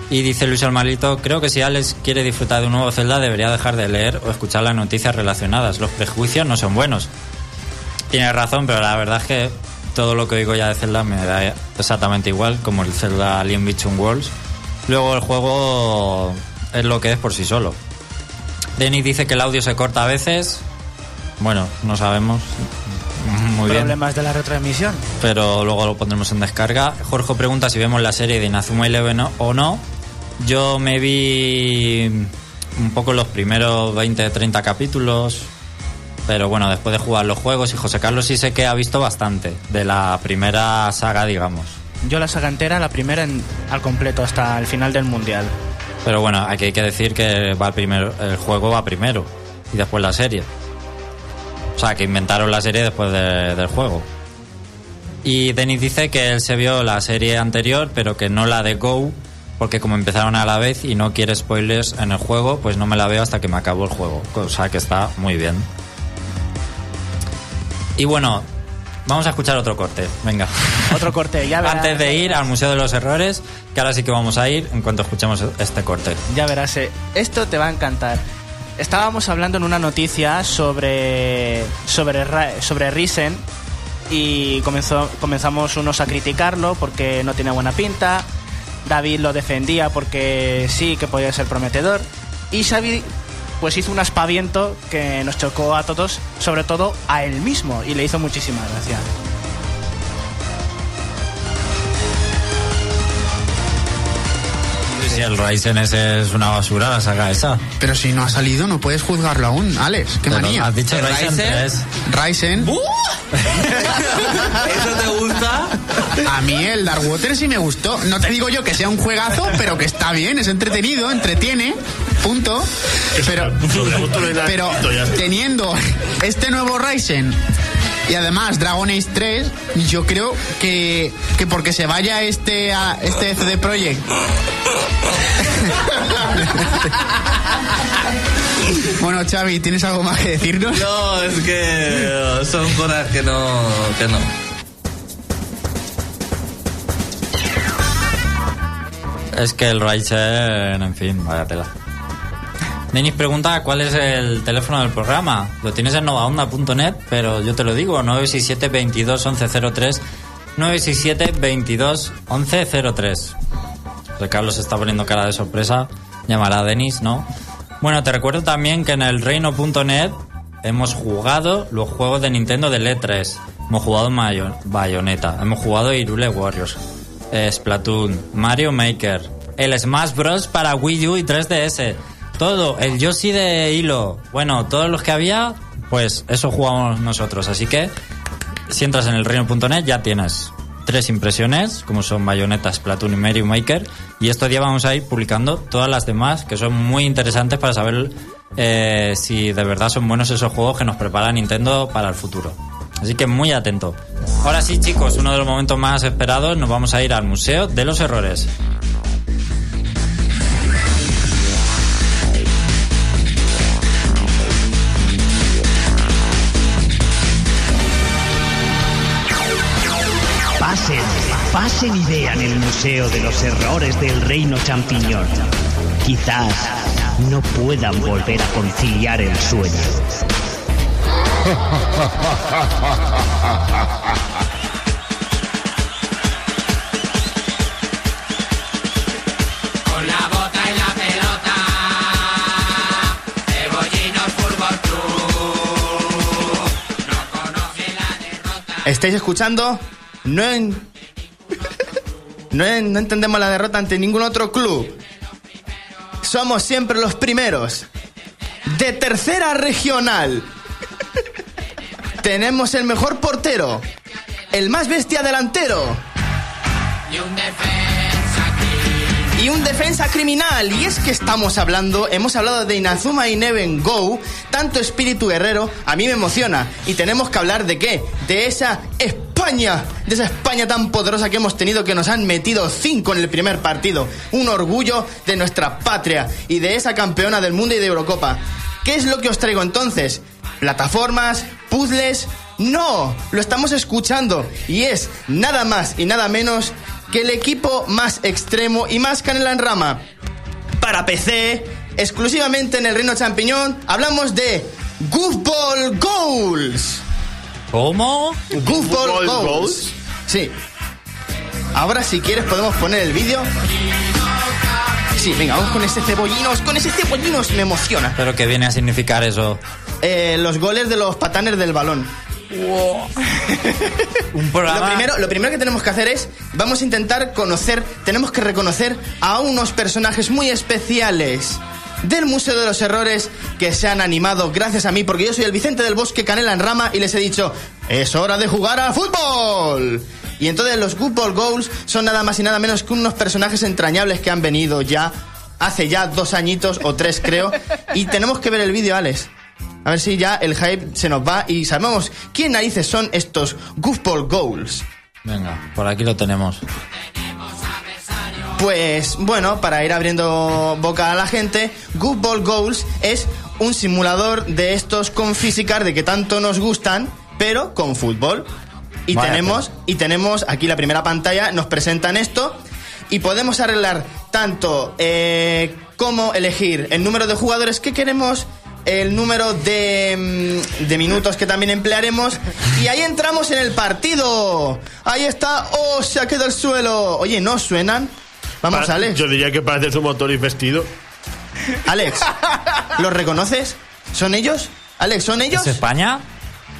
Y dice Luis Almalito, creo que si Alex quiere disfrutar de un nuevo Zelda debería dejar de leer o escuchar las noticias relacionadas. Los prejuicios no son buenos. Tiene razón, pero la verdad es que todo lo que oigo ya de Zelda me da exactamente igual, como el Zelda Alien Between Worlds. Luego el juego es lo que es por sí solo. Denis dice que el audio se corta a veces. Bueno, no sabemos. *laughs* Muy bien. Problemas de la retransmisión. Pero luego lo pondremos en descarga. Jorge pregunta si vemos la serie de Inazuma Eleven o- o no. Yo me vi un poco los primeros 20-30 capítulos. Pero bueno, después de jugar los juegos y José Carlos sí sé que ha visto bastante de la primera saga, digamos. Yo la saga entera, la primera en- al completo, hasta el final del mundial. Pero bueno, aquí hay que decir que va primero, el juego va primero y después la serie. O sea, que inventaron la serie después de- del juego. Y Denis dice que él se vio la serie anterior, pero que no la de Go, porque como empezaron a la vez y no quiere spoilers en el juego, pues no me la veo hasta que me acabo el juego. Cosa que está muy bien. Y bueno, vamos a escuchar otro corte. Venga. *laughs* Otro corte, ya verás. Antes de ir al Museo de los Errores, que ahora sí que vamos a ir en cuanto escuchemos este corte. Ya verás, eh, esto te va a encantar. Estábamos hablando en una noticia sobre sobre sobre Risen y comenzó, comenzamos unos a criticarlo porque no tiene buena pinta. David lo defendía porque sí que podía ser prometedor y Xavi pues hizo un aspaviento que nos chocó a todos, sobre todo a él mismo y le hizo muchísima gracia. Si el Ryzen ese es una basura, la saga esa. Pero si no ha salido, no puedes juzgarlo aún, Alex. Qué Pero manía. Has dicho ¿El Ryzen Ryzen? 3. Ryzen. ¿Eso te gusta? A mí el Dark Water sí me gustó. No te digo yo que sea un juegazo, pero que está bien, es entretenido, entretiene. Punto. Pero, pero teniendo este nuevo Ryzen y además Dragon Age 3, yo creo que, que porque se vaya este a este CD Projekt. *laughs* bueno, Xavi, ¿tienes algo más que decirnos? No, es que son cosas que no, que no. Es que el Ryzen, en fin, vaya tela. Denis pregunta cuál es el teléfono del programa. Lo tienes en novaonda.net, pero yo te lo digo, 967 22 1103 967 22 1103 José Carlos está poniendo cara de sorpresa. Llamará a Denis, ¿no? Bueno, te recuerdo también que en el reino.net hemos jugado los juegos de Nintendo del E3. Hemos jugado Mayo- Bayonetta, hemos jugado Irule Warriors, eh, Splatoon, Mario Maker, el Smash Bros. para Wii U y 3DS. Todo, el Yoshi de Hilo. Bueno, todos los que había, pues eso jugamos nosotros. Así que si entras en el reino.net ya tienes tres impresiones, como son Bayonetta, Splatoon y Mario Maker. Y estos días vamos a ir publicando todas las demás, que son muy interesantes para saber eh, si de verdad son buenos esos juegos que nos prepara Nintendo para el futuro. Así que muy atento. Ahora sí, chicos, uno de los momentos más esperados, nos vamos a ir al Museo de los Errores. Pasen, y vean el Museo de los Errores del Reino Champiñón. Quizás no puedan volver a conciliar el sueño. Con la bota y la pelota, Cebollinos Fútbol Club. No conoce la derrota. ¿Estáis escuchando? No, en- no, en- no entendemos la derrota ante ningún otro club. Somos siempre los primeros. De tercera regional. Tenemos el mejor portero. El más bestia delantero. Y un. Y un defensa criminal. Y es que estamos hablando, hemos hablado de Inazuma y Neven Go, tanto espíritu guerrero, a mí me emociona. Y tenemos que hablar de qué? De esa España, de esa España tan poderosa que hemos tenido que nos han metido cinco en el primer partido. Un orgullo de nuestra patria y de esa campeona del mundo y de Eurocopa. ¿Qué es lo que os traigo entonces? ¿Plataformas? ¿Puzzles? No, lo estamos escuchando y es nada más y nada menos que el equipo más extremo y más canela en rama. Para PC, exclusivamente en el Reino Champiñón, hablamos de Goofball Goals. ¿Cómo? Goofball Goofball Goals. Goals. Sí. Ahora si quieres podemos poner el vídeo. Sí, venga, vamos con ese cebollinos, con ese cebollinos, me emociona. ¿Pero qué viene a significar eso? Eh, los goles de los patanes del balón. *laughs* Un programa... Lo primero, lo primero que tenemos que hacer es, vamos a intentar conocer, tenemos que reconocer a unos personajes muy especiales del Museo de los Errores que se han animado gracias a mí, porque yo soy el Vicente del Bosque Canela en Rama y les he dicho, es hora de jugar al fútbol. Y entonces los Good Ball Goals son nada más y nada menos que unos personajes entrañables que han venido ya hace ya dos añitos o tres creo. Y tenemos que ver el vídeo, Alex. A ver si ya el hype se nos va y sabemos quién narices son estos Goofball Goals. Venga, por aquí lo tenemos. Pues bueno, para ir abriendo boca a la gente, Goofball Goals es un simulador de estos con físicas de que tanto nos gustan, pero con fútbol. Y Vaya tenemos, y tenemos aquí la primera pantalla, nos presentan esto y podemos arreglar tanto eh, cómo elegir el número de jugadores que queremos, el número de, mm, de minutos que también emplearemos y ahí entramos en el partido. Ahí está, oh, se ha quedado el suelo. Oye, ¿no suenan? Vamos, Pa- Alex. Yo diría que parece su motor y vestido. Alex, ¿los reconoces? ¿Son ellos? Alex, ¿son ellos? ¿Es España?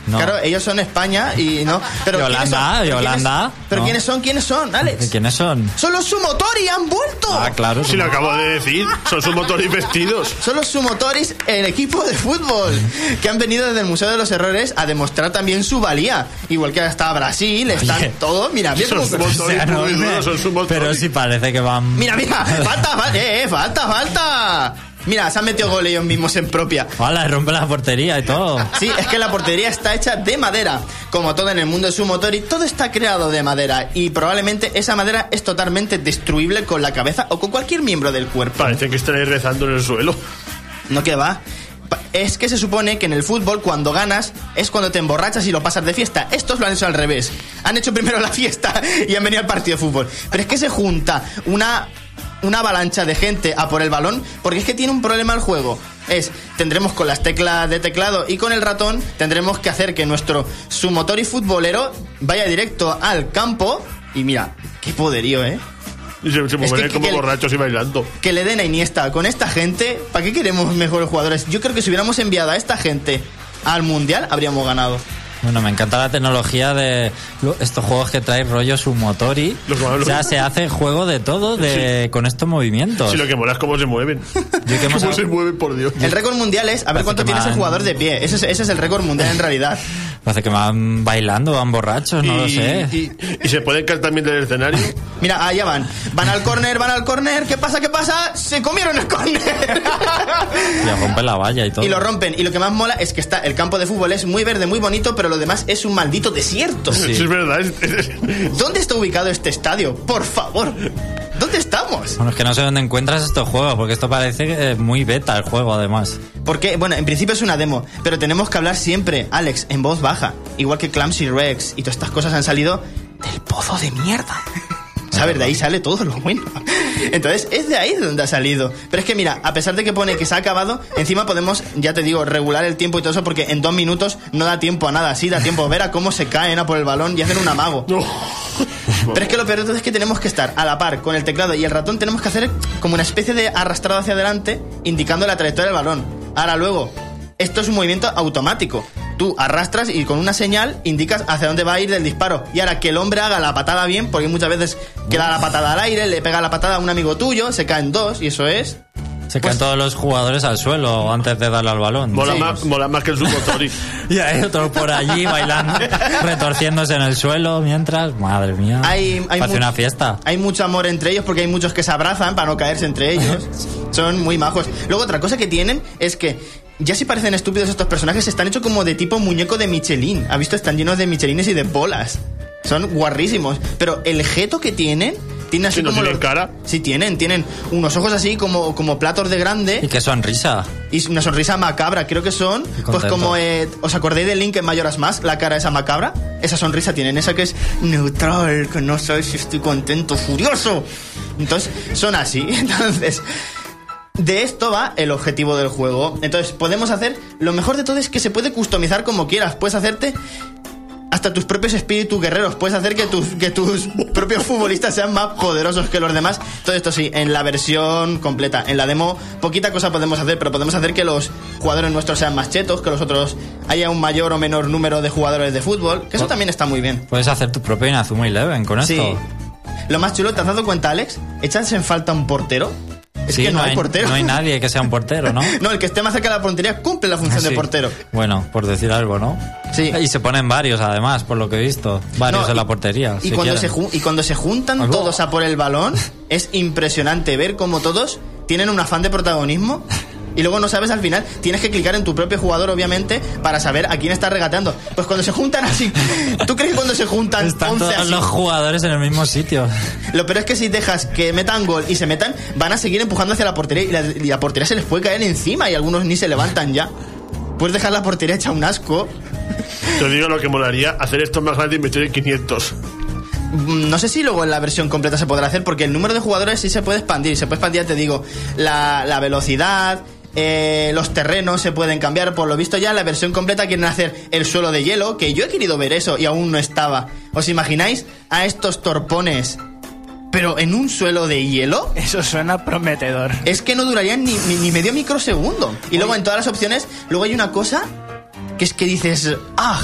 No. Claro, ellos son España y no. Pero ¿Y ¿quiénes Holanda? son? ¿Y ¿Pero quiénes- Holanda? ¿Pero No. quiénes son? ¿Quiénes son, Alex? ¿Quiénes son? Son los Sumotori, han vuelto. Ah, claro. Si lo acabo de decir, son su motor y vestidos. Son los Sumotoris, el equipo de fútbol, que han venido desde el Museo de los Errores a demostrar también su valía. Igual que está Brasil, están Oye. todos. Mira, mira Son cómo- Sumotori *laughs* O sea, puro y no, duro, son pero sí parece que van... Mira, mira, falta, falta, eh, eh, falta, falta. Mira, se han metido gol ellos mismos en propia. Hola, rompe la portería y todo. Sí, es que la portería está hecha de madera. Como todo en el mundo de su motor, y todo está creado de madera. Y probablemente esa madera es totalmente destruible con la cabeza o con cualquier miembro del cuerpo. Parece que estaréis rezando en el suelo. No que va. Es que se supone que en el fútbol cuando ganas es cuando te emborrachas y lo pasas de fiesta. Estos lo han hecho al revés. Han hecho primero la fiesta *laughs* y han venido al partido de fútbol. Pero es que se junta una, una avalancha de gente a por el balón porque es que tiene un problema el juego. Es, tendremos con las teclas de teclado y con el ratón, tendremos que hacer que nuestro su motor y futbolero vaya directo al campo. Y mira, qué poderío, ¿eh? Y se, se como que- borrachos y bailando. que le den a Iniesta con esta gente, ¿para qué queremos mejores jugadores? Yo creo que si hubiéramos enviado a esta gente al mundial, habríamos ganado. Bueno, me encanta la tecnología de estos juegos que trae rollo su motor y Los malos. o sea, se hace juego de todo de con estos movimientos. Si lo que mola es cómo se mueven. *laughs* Yo que hemos ¿Cómo se mueven, por Dios? El récord mundial es a ver Parece cuánto tiene ese jugador de pie. Ese es, ese es el récord mundial en realidad. *laughs* Parece que van bailando, van borrachos, no lo sé. Y, y se pueden caer también del escenario. *laughs* Mira, allá van. Van al córner, van al córner. ¿Qué pasa? ¿Qué pasa? Se comieron el córner. Y rompen la valla y todo. y lo rompen. Y lo que más mola es que está el campo de fútbol es muy verde, muy bonito, pero lo demás es un maldito desierto. Sí. Sí, es verdad. ¿Dónde está ubicado este estadio? Por favor. ¿Dónde estamos? Bueno, es que no sé dónde encuentras estos juegos, porque esto parece es muy beta el juego, además. Porque, bueno, en principio es una demo, pero tenemos que hablar siempre, Alex, en voz baja. Igual que Clumsy Rex y todas estas cosas han salido del pozo de mierda. ¿Sabes? De ahí sale todo lo bueno. Entonces, es de ahí de donde ha salido. Pero es que mira, a pesar de que pone que se ha acabado, encima podemos, ya te digo, regular el tiempo y todo eso, porque en dos minutos no da tiempo a nada. Sí, da tiempo a ver a cómo se caen a por el balón y hacer un amago. Pero es que lo peor de todo es que tenemos que estar a la par con el teclado y el ratón, tenemos que hacer como una especie de arrastrado hacia adelante, indicando la trayectoria del balón. Ahora luego, esto es un movimiento automático. Tú arrastras y con una señal indicas hacia dónde va a ir del disparo. Y ahora que el hombre haga la patada bien, porque muchas veces queda la patada al aire, le pega la patada a un amigo tuyo, se caen dos y eso es. Se caen todos los jugadores al suelo antes de darle al balón. Mola, Sí. más, mola más que el Sumotori. *laughs* Y hay otros por allí bailando, retorciéndose en el suelo mientras. Madre mía. Hay, hay Parece una fiesta. Hay mucho amor entre ellos porque hay muchos que se abrazan para no caerse entre ellos. *laughs* Son muy majos. Luego otra cosa que tienen es que ya si parecen estúpidos estos personajes, están hechos como de tipo muñeco de Michelin. ¿Ha visto? Están llenos de Michelines y de bolas. Son guarrísimos. Pero el jeto que tienen, tiene así ¿Que no como... tienen los- cara? Sí, tienen. Tienen unos ojos así como, como platos de Y grande qué sonrisa. y una sonrisa macabra. Creo que son, pues como... eh, ¿Os acordáis de Link en Mayoras Más? La cara esa macabra. Esa sonrisa tienen. Esa que es neutral, que no sé si estoy contento, furioso. Entonces, son así. *laughs* Entonces... De esto va el objetivo del juego. Entonces, podemos hacer. Lo mejor de todo es que se puede customizar como quieras. Puedes hacerte hasta tus propios espíritus guerreros. Puedes hacer que tus, que tus *laughs* propios futbolistas sean más poderosos que los demás. Todo esto sí, en la versión completa. En la demo, poquita cosa podemos hacer, pero podemos hacer que los jugadores nuestros sean más chetos, que los otros haya un mayor o menor número de jugadores de fútbol. Que eso también está muy bien. Puedes hacer tu propio Inazuma Eleven con Sí. esto. Lo más chulo, ¿te has dado cuenta, Alex? ¿Echas en falta un portero? Es Sí, que no, hay, portero. No hay nadie que sea un portero, ¿no? *laughs* No, el que esté más cerca de la portería cumple la función de Sí. portero. Bueno, por decir algo, ¿no? Sí. Y se ponen varios, además, por lo que he visto. Varios No, en la portería. Y, si cuando se quieren. y cuando se juntan Algo. todos a por el balón, es impresionante ver cómo todos tienen un afán de protagonismo. Y luego no sabes al final, tienes que clicar en tu propio jugador, obviamente, para saber a quién está regateando. Pues cuando se juntan así, *laughs* ¿tú crees que cuando se juntan Están 11 todos así? los jugadores en el mismo sitio. *laughs* Lo peor es que si dejas que metan gol y se metan, van a seguir empujando hacia la portería y la, y la portería se les puede caer encima y algunos ni se levantan ya. Puedes dejar la portería hecha un asco. *laughs* Te digo lo que molaría, hacer esto más grande y meter 500. Mm, No sé si luego en la versión completa se podrá hacer, porque el número de jugadores sí se puede expandir. Se puede expandir, te digo, la, la velocidad, eh, los terrenos se pueden cambiar. Por lo visto ya en la versión completa quieren hacer el suelo de hielo, que yo he querido ver eso y aún no estaba. ¿Os imagináis a estos torpones, pero en un suelo de hielo? Eso suena prometedor. Es que no durarían ni, ni- ni medio microsegundo. Y luego en todas las opciones, luego hay una cosa que es que dices, ah,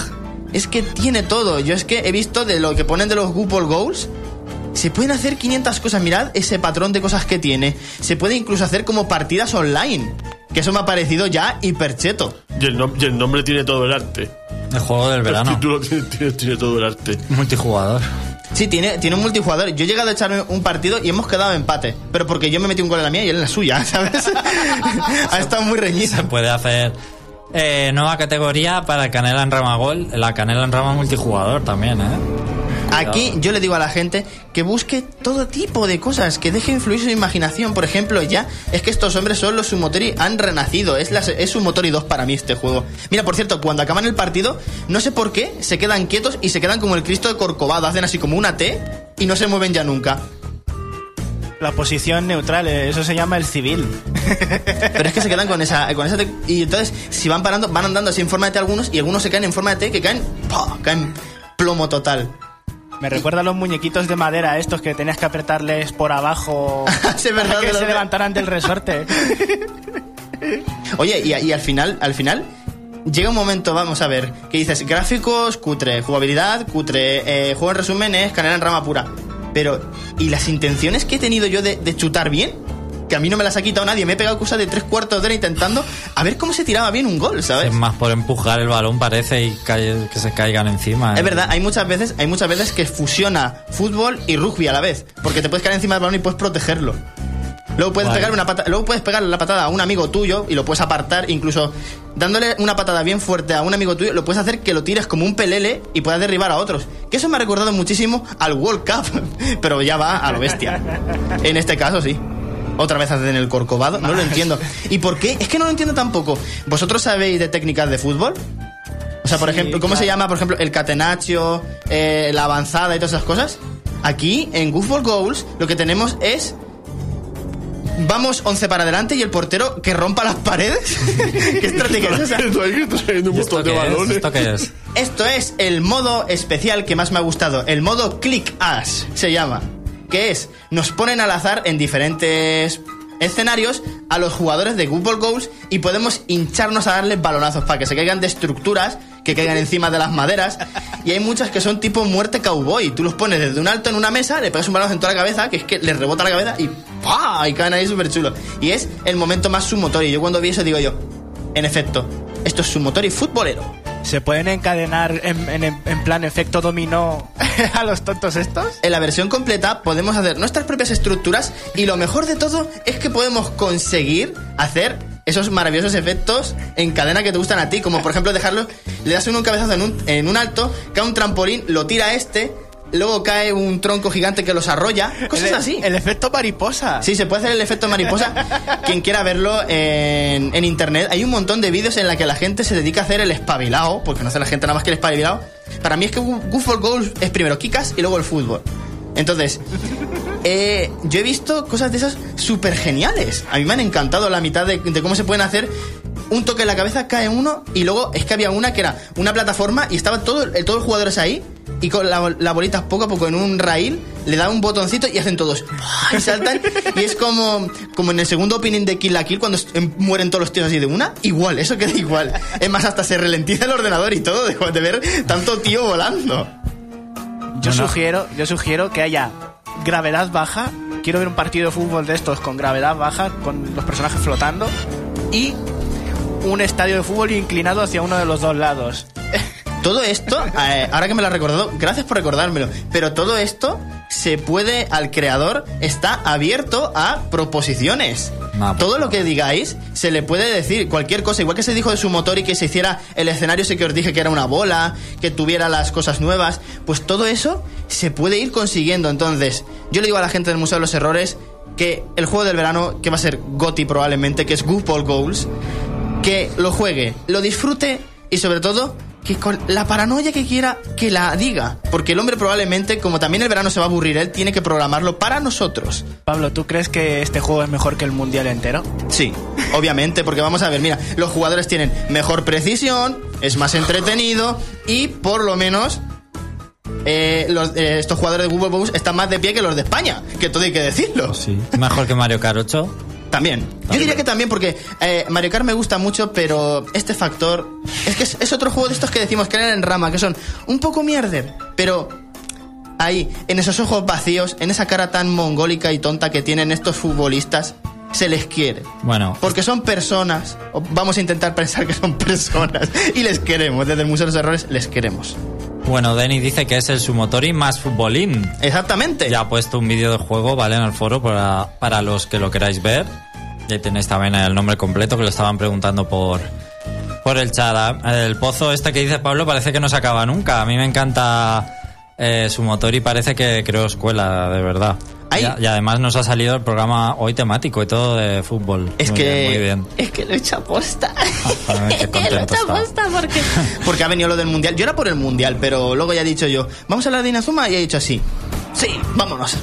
es que tiene todo. Yo es que he visto de lo que ponen de los Google Goals. Se pueden hacer 500 cosas, mirad ese patrón de cosas que tiene. Se puede incluso hacer como partidas online. Que eso me ha parecido ya hipercheto. Y el, nom- y el nombre tiene todo el arte. El juego del El verano. título *laughs* tiene, tiene- tiene todo el arte. Multijugador. Sí, tiene, tiene un multijugador. Yo he llegado a echarme un partido y hemos quedado empate. Pero porque yo me metí un gol en la mía y él en la suya, *laughs* ¿sabes? ha estado muy reñido. Se puede hacer eh, nueva categoría para el Canela en Rama Gol. La Canela en Rama multijugador también, ¿eh? Aquí yo le digo a la gente que busque todo tipo de cosas, que deje influir su imaginación. Por ejemplo, ya es que estos hombres son los Sumotori, han renacido. Es, la, es Sumotori 2 para mí este juego. Mira, por cierto, cuando acaban el partido, no sé por qué, se quedan quietos y se quedan como el Cristo de Corcovado. Hacen así como una T y no se mueven ya nunca. La posición neutral, eh, eso se llama el civil. *laughs* Pero es que se quedan con esa, con esa T. Y entonces, si van parando, van andando así en forma de T algunos y algunos se caen en forma de T que caen, ¡pah! caen plomo total. Me recuerda a los muñequitos de madera estos que tenías que apretarles por abajo *laughs* para que se levantaran del resorte. Oye, y, y al final, al final, llega un momento, vamos a ver, que dices, gráficos, cutre, jugabilidad, cutre, eh, juego en resumen es canela en rama pura. Pero, ¿y las intenciones que he tenido yo de, de chutar bien? Que a mí no me las ha quitado nadie, me he pegado cosa de tres cuartos de hora intentando a ver cómo se tiraba bien un gol, ¿sabes? Es más por empujar el balón parece y cae- que se caigan encima. ¿eh? Es verdad, hay muchas veces, hay muchas veces que fusiona fútbol y rugby a la vez, porque te puedes caer encima del balón y puedes protegerlo. Luego puedes Guay. pegar una pata- luego puedes pegarle la patada a un amigo tuyo y lo puedes apartar, incluso dándole una patada bien fuerte a un amigo tuyo, lo puedes hacer que lo tires como un pelele y puedas derribar a otros. Que eso me ha recordado muchísimo al World Cup, *laughs* pero ya va a lo bestia. En este caso sí. Otra vez hacen el corcovado, no lo entiendo. ¿Y por qué? Es que no lo entiendo tampoco. ¿Vosotros sabéis de técnicas de fútbol? O sea, por Sí, ejemplo, ¿cómo se llama, por ejemplo, el catenaccio, eh, la avanzada y todas esas cosas? Aquí, en Goofball Goals, lo que tenemos es... Vamos 11 para adelante y el portero que rompa las paredes. *laughs* ¿Qué estrategia es esa? *laughs* Esto ahí que está saliendo un ¿Y esto montón de qué es? balones. ¿Esto qué es? Esto es el modo especial que más me ha gustado. El modo Click As se llama. Que es, nos ponen al azar en diferentes escenarios a los jugadores de Google Goals y podemos hincharnos a darles balonazos para que se caigan de estructuras que caigan encima de las maderas. *laughs* Y hay muchas que son tipo muerte cowboy. Tú los pones desde un alto en una mesa, le pegas un balazo en toda la cabeza, que es que les rebota la cabeza y ¡pah! Y caen ahí súper chulos. Y es el momento más sumotori. Yo cuando vi eso digo yo, en efecto, esto es sumotori futbolero. ¿Se pueden encadenar en, en- en plan efecto dominó *laughs* a los tontos estos? En la versión completa podemos hacer nuestras propias estructuras y lo mejor de todo es que podemos conseguir hacer esos maravillosos efectos en cadena que te gustan a ti, como por ejemplo dejarlo, le das uno un cabezazo en un, en un alto, cae un trampolín, lo tira a este, luego cae un tronco gigante que los arrolla, cosas El- así. El efecto mariposa. Sí, se puede hacer el efecto mariposa. *laughs* Quien quiera verlo en, en internet, hay un montón de vídeos en la que la gente se dedica a hacer el espabilado, porque no hace la gente nada más que el espabilado. Para mí es que Goofball Goals es primero Kikas y luego el fútbol. Entonces, *laughs* eh, yo he visto cosas de esas súper geniales. A mí me han encantado la mitad de, de cómo se pueden hacer. Un toque en la cabeza, cae uno, y luego es que había una que era una plataforma y estaba todo, el- todos los jugadores ahí, y con la, la bolita poco a poco en un rail, le da un botoncito y hacen todos. ¡buah! Y saltan. y es como, como en el segundo opening de Kill la Kill, cuando em- mueren todos los tíos así de una. Igual, eso queda igual. Es más, hasta se ralentiza el ordenador y todo, de, de ver tanto tío volando. Yo sugiero, yo sugiero que haya gravedad baja. Quiero ver un partido de fútbol de estos con gravedad baja, con los personajes flotando y un estadio de fútbol inclinado hacia uno de los dos lados. Todo esto, *laughs* eh, ahora que me lo has recordado, gracias por recordármelo, pero todo esto se puede, al creador, está abierto a proposiciones. Ah, pues todo lo que digáis se le puede decir cualquier cosa, igual que se dijo de su motor y que se hiciera el escenario ese que os dije que era una bola, que tuviera las cosas nuevas, pues todo eso se puede ir consiguiendo. Entonces, yo le digo a la gente del Museo de los Errores que el juego del verano, que va a ser GOTI probablemente, que es Goofball Goals, que lo juegue, lo disfrute y sobre todo que con la paranoia que quiera que la diga. Porque el hombre probablemente, como también el verano se va a aburrir, él tiene que programarlo para nosotros. Pablo, ¿tú crees que este juego es mejor que el mundial entero? Sí, obviamente, porque vamos a ver, mira, los jugadores tienen mejor precisión, es más entretenido y por lo menos eh, los- eh, estos jugadores de Google Books están más de pie que los de España, que todo hay que decirlo. Sí. Mejor que Mario Kart 8. También. Yo diría que también porque eh, Mario Kart me gusta mucho, pero este factor... Es que es, es otro juego de estos que decimos que eran en rama, que son un poco mierder, pero ahí, en esos ojos vacíos, en esa cara tan mongólica y tonta que tienen estos futbolistas, se les quiere. Bueno, Porque son personas, o vamos a intentar *laughs* pensar que son personas, y les queremos, desde el Museo de los Errores les queremos. Bueno, Denny dice que es el Sumotori más futbolín. Exactamente. Ya ha puesto un vídeo de juego, ¿vale? En el foro para, para los que lo queráis ver. Y ahí tenéis también el nombre completo que lo estaban preguntando por, por el chat. Ah, El pozo este que dice Pablo parece que no se acaba nunca. A mí me encanta eh, su motor y parece que creó escuela, de verdad. Y, además nos ha salido el programa hoy temático y todo de fútbol. Es Muy que... bien, muy bien. Es que lo he hecho aposta. Ay, qué *laughs* contento está. porque... porque ha venido lo del mundial. Yo era por el mundial, pero luego ya he dicho yo, vamos a hablar de Inazuma y he dicho así. Sí, vámonos.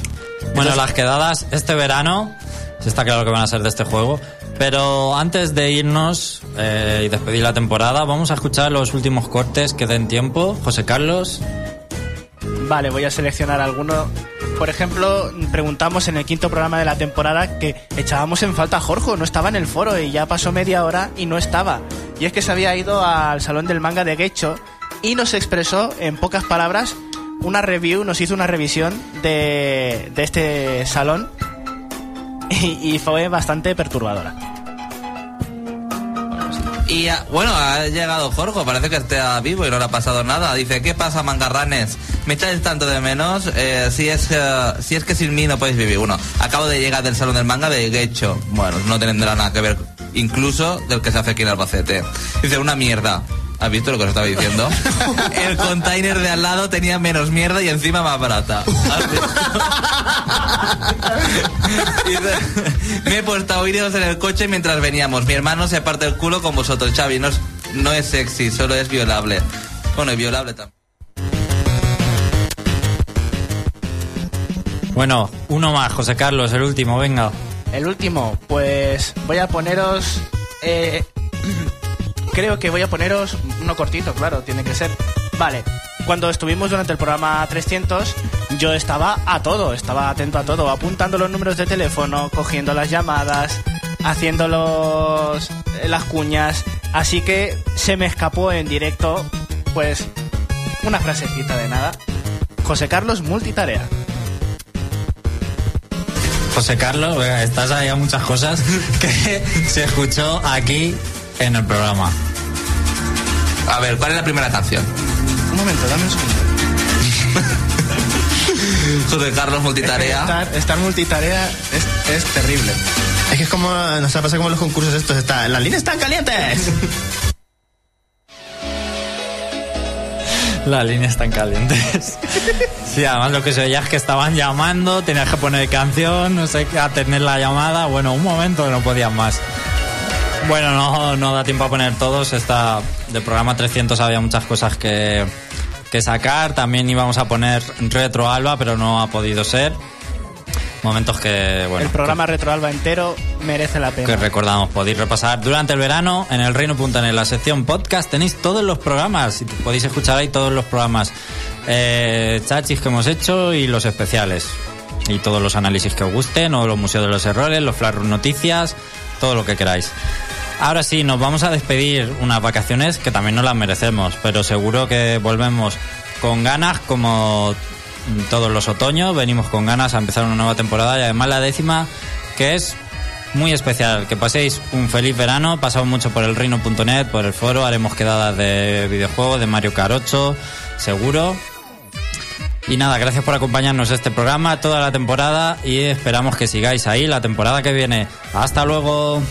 Bueno, las quedadas este verano, está claro que van a ser de este juego. Pero antes de irnos eh, y despedir la temporada, vamos a escuchar los últimos cortes que den tiempo. José Carlos. Vale, voy a seleccionar alguno. Por ejemplo, preguntamos en el quinto programa de la temporada que echábamos en falta a Jorge, no estaba en el foro y ya pasó media hora y no estaba. Y es que se había ido al salón del manga de Gecho y nos expresó en pocas palabras una review, nos hizo una revisión de, de este salón *laughs* y, y fue bastante perturbadora. Y bueno, ha llegado Jorge, parece que está vivo y no le ha pasado nada. Dice, ¿qué pasa, mangarranes? ¿Me echáis tanto de menos? Eh, si, es, eh, si es que sin mí no podéis vivir. Bueno, acabo de llegar del salón del manga de Gecho. Bueno, no tendrá nada que ver, incluso del que se hace aquí en Albacete. Dice, una mierda. ¿Has visto lo que os estaba diciendo? *laughs* El container de al lado tenía menos mierda y encima más barata. *laughs* Me he puesto a oíros en el coche mientras veníamos. Mi hermano se parte el culo con vosotros, Xavi. No es, no es sexy, solo es violable. Bueno, es violable también. Bueno, uno más, José Carlos, el último, venga. El último, pues voy a poneros. eh, creo que voy a poneros uno cortito, claro, tiene que ser. Vale, cuando estuvimos durante el programa 300, yo estaba a todo, estaba atento a todo, apuntando los números de teléfono, cogiendo las llamadas, haciendo los, las cuñas. Así que se me escapó en directo pues una frasecita de nada. José Carlos multitarea. José Carlos, estás ahí a muchas cosas *laughs* que se escuchó aquí en el programa. A ver, ¿cuál es la primera canción? Un momento, dame un segundo. *laughs* José Carlos multitarea. Estar, estar multitarea es, es terrible. Es que es como, nos ha pasado como los concursos estos, está, las líneas están calientes. Las líneas están calientes. Sí, además lo que se veía es que estaban llamando, tenías que poner canción, no sé qué, atender la llamada. Bueno, un momento no podían más. Bueno, no, no da tiempo a poner todos. Esta, del programa 300 había muchas cosas que, que sacar. También íbamos a poner Retro Alba, pero no ha podido ser. Momentos que, bueno, el programa Retroalba entero merece la pena. que recordamos, podéis repasar durante el verano en el reino.net, la sección podcast, tenéis todos los programas y podéis escuchar ahí todos los programas eh, chachis que hemos hecho y los especiales. Y todos los análisis que os gusten, o los museos de los errores, los flash noticias, todo lo que queráis. Ahora sí, nos vamos a despedir unas vacaciones que también nos las merecemos, pero seguro que volvemos con ganas como todos los otoños, venimos con ganas a empezar una nueva temporada y además la décima que es muy especial. Que paséis un feliz verano, pasamos mucho por el reino.net, por el foro, haremos quedadas de videojuegos, de Mario 8, seguro. Y nada, gracias por acompañarnos este programa toda la temporada y esperamos que sigáis ahí la temporada que viene. Hasta luego.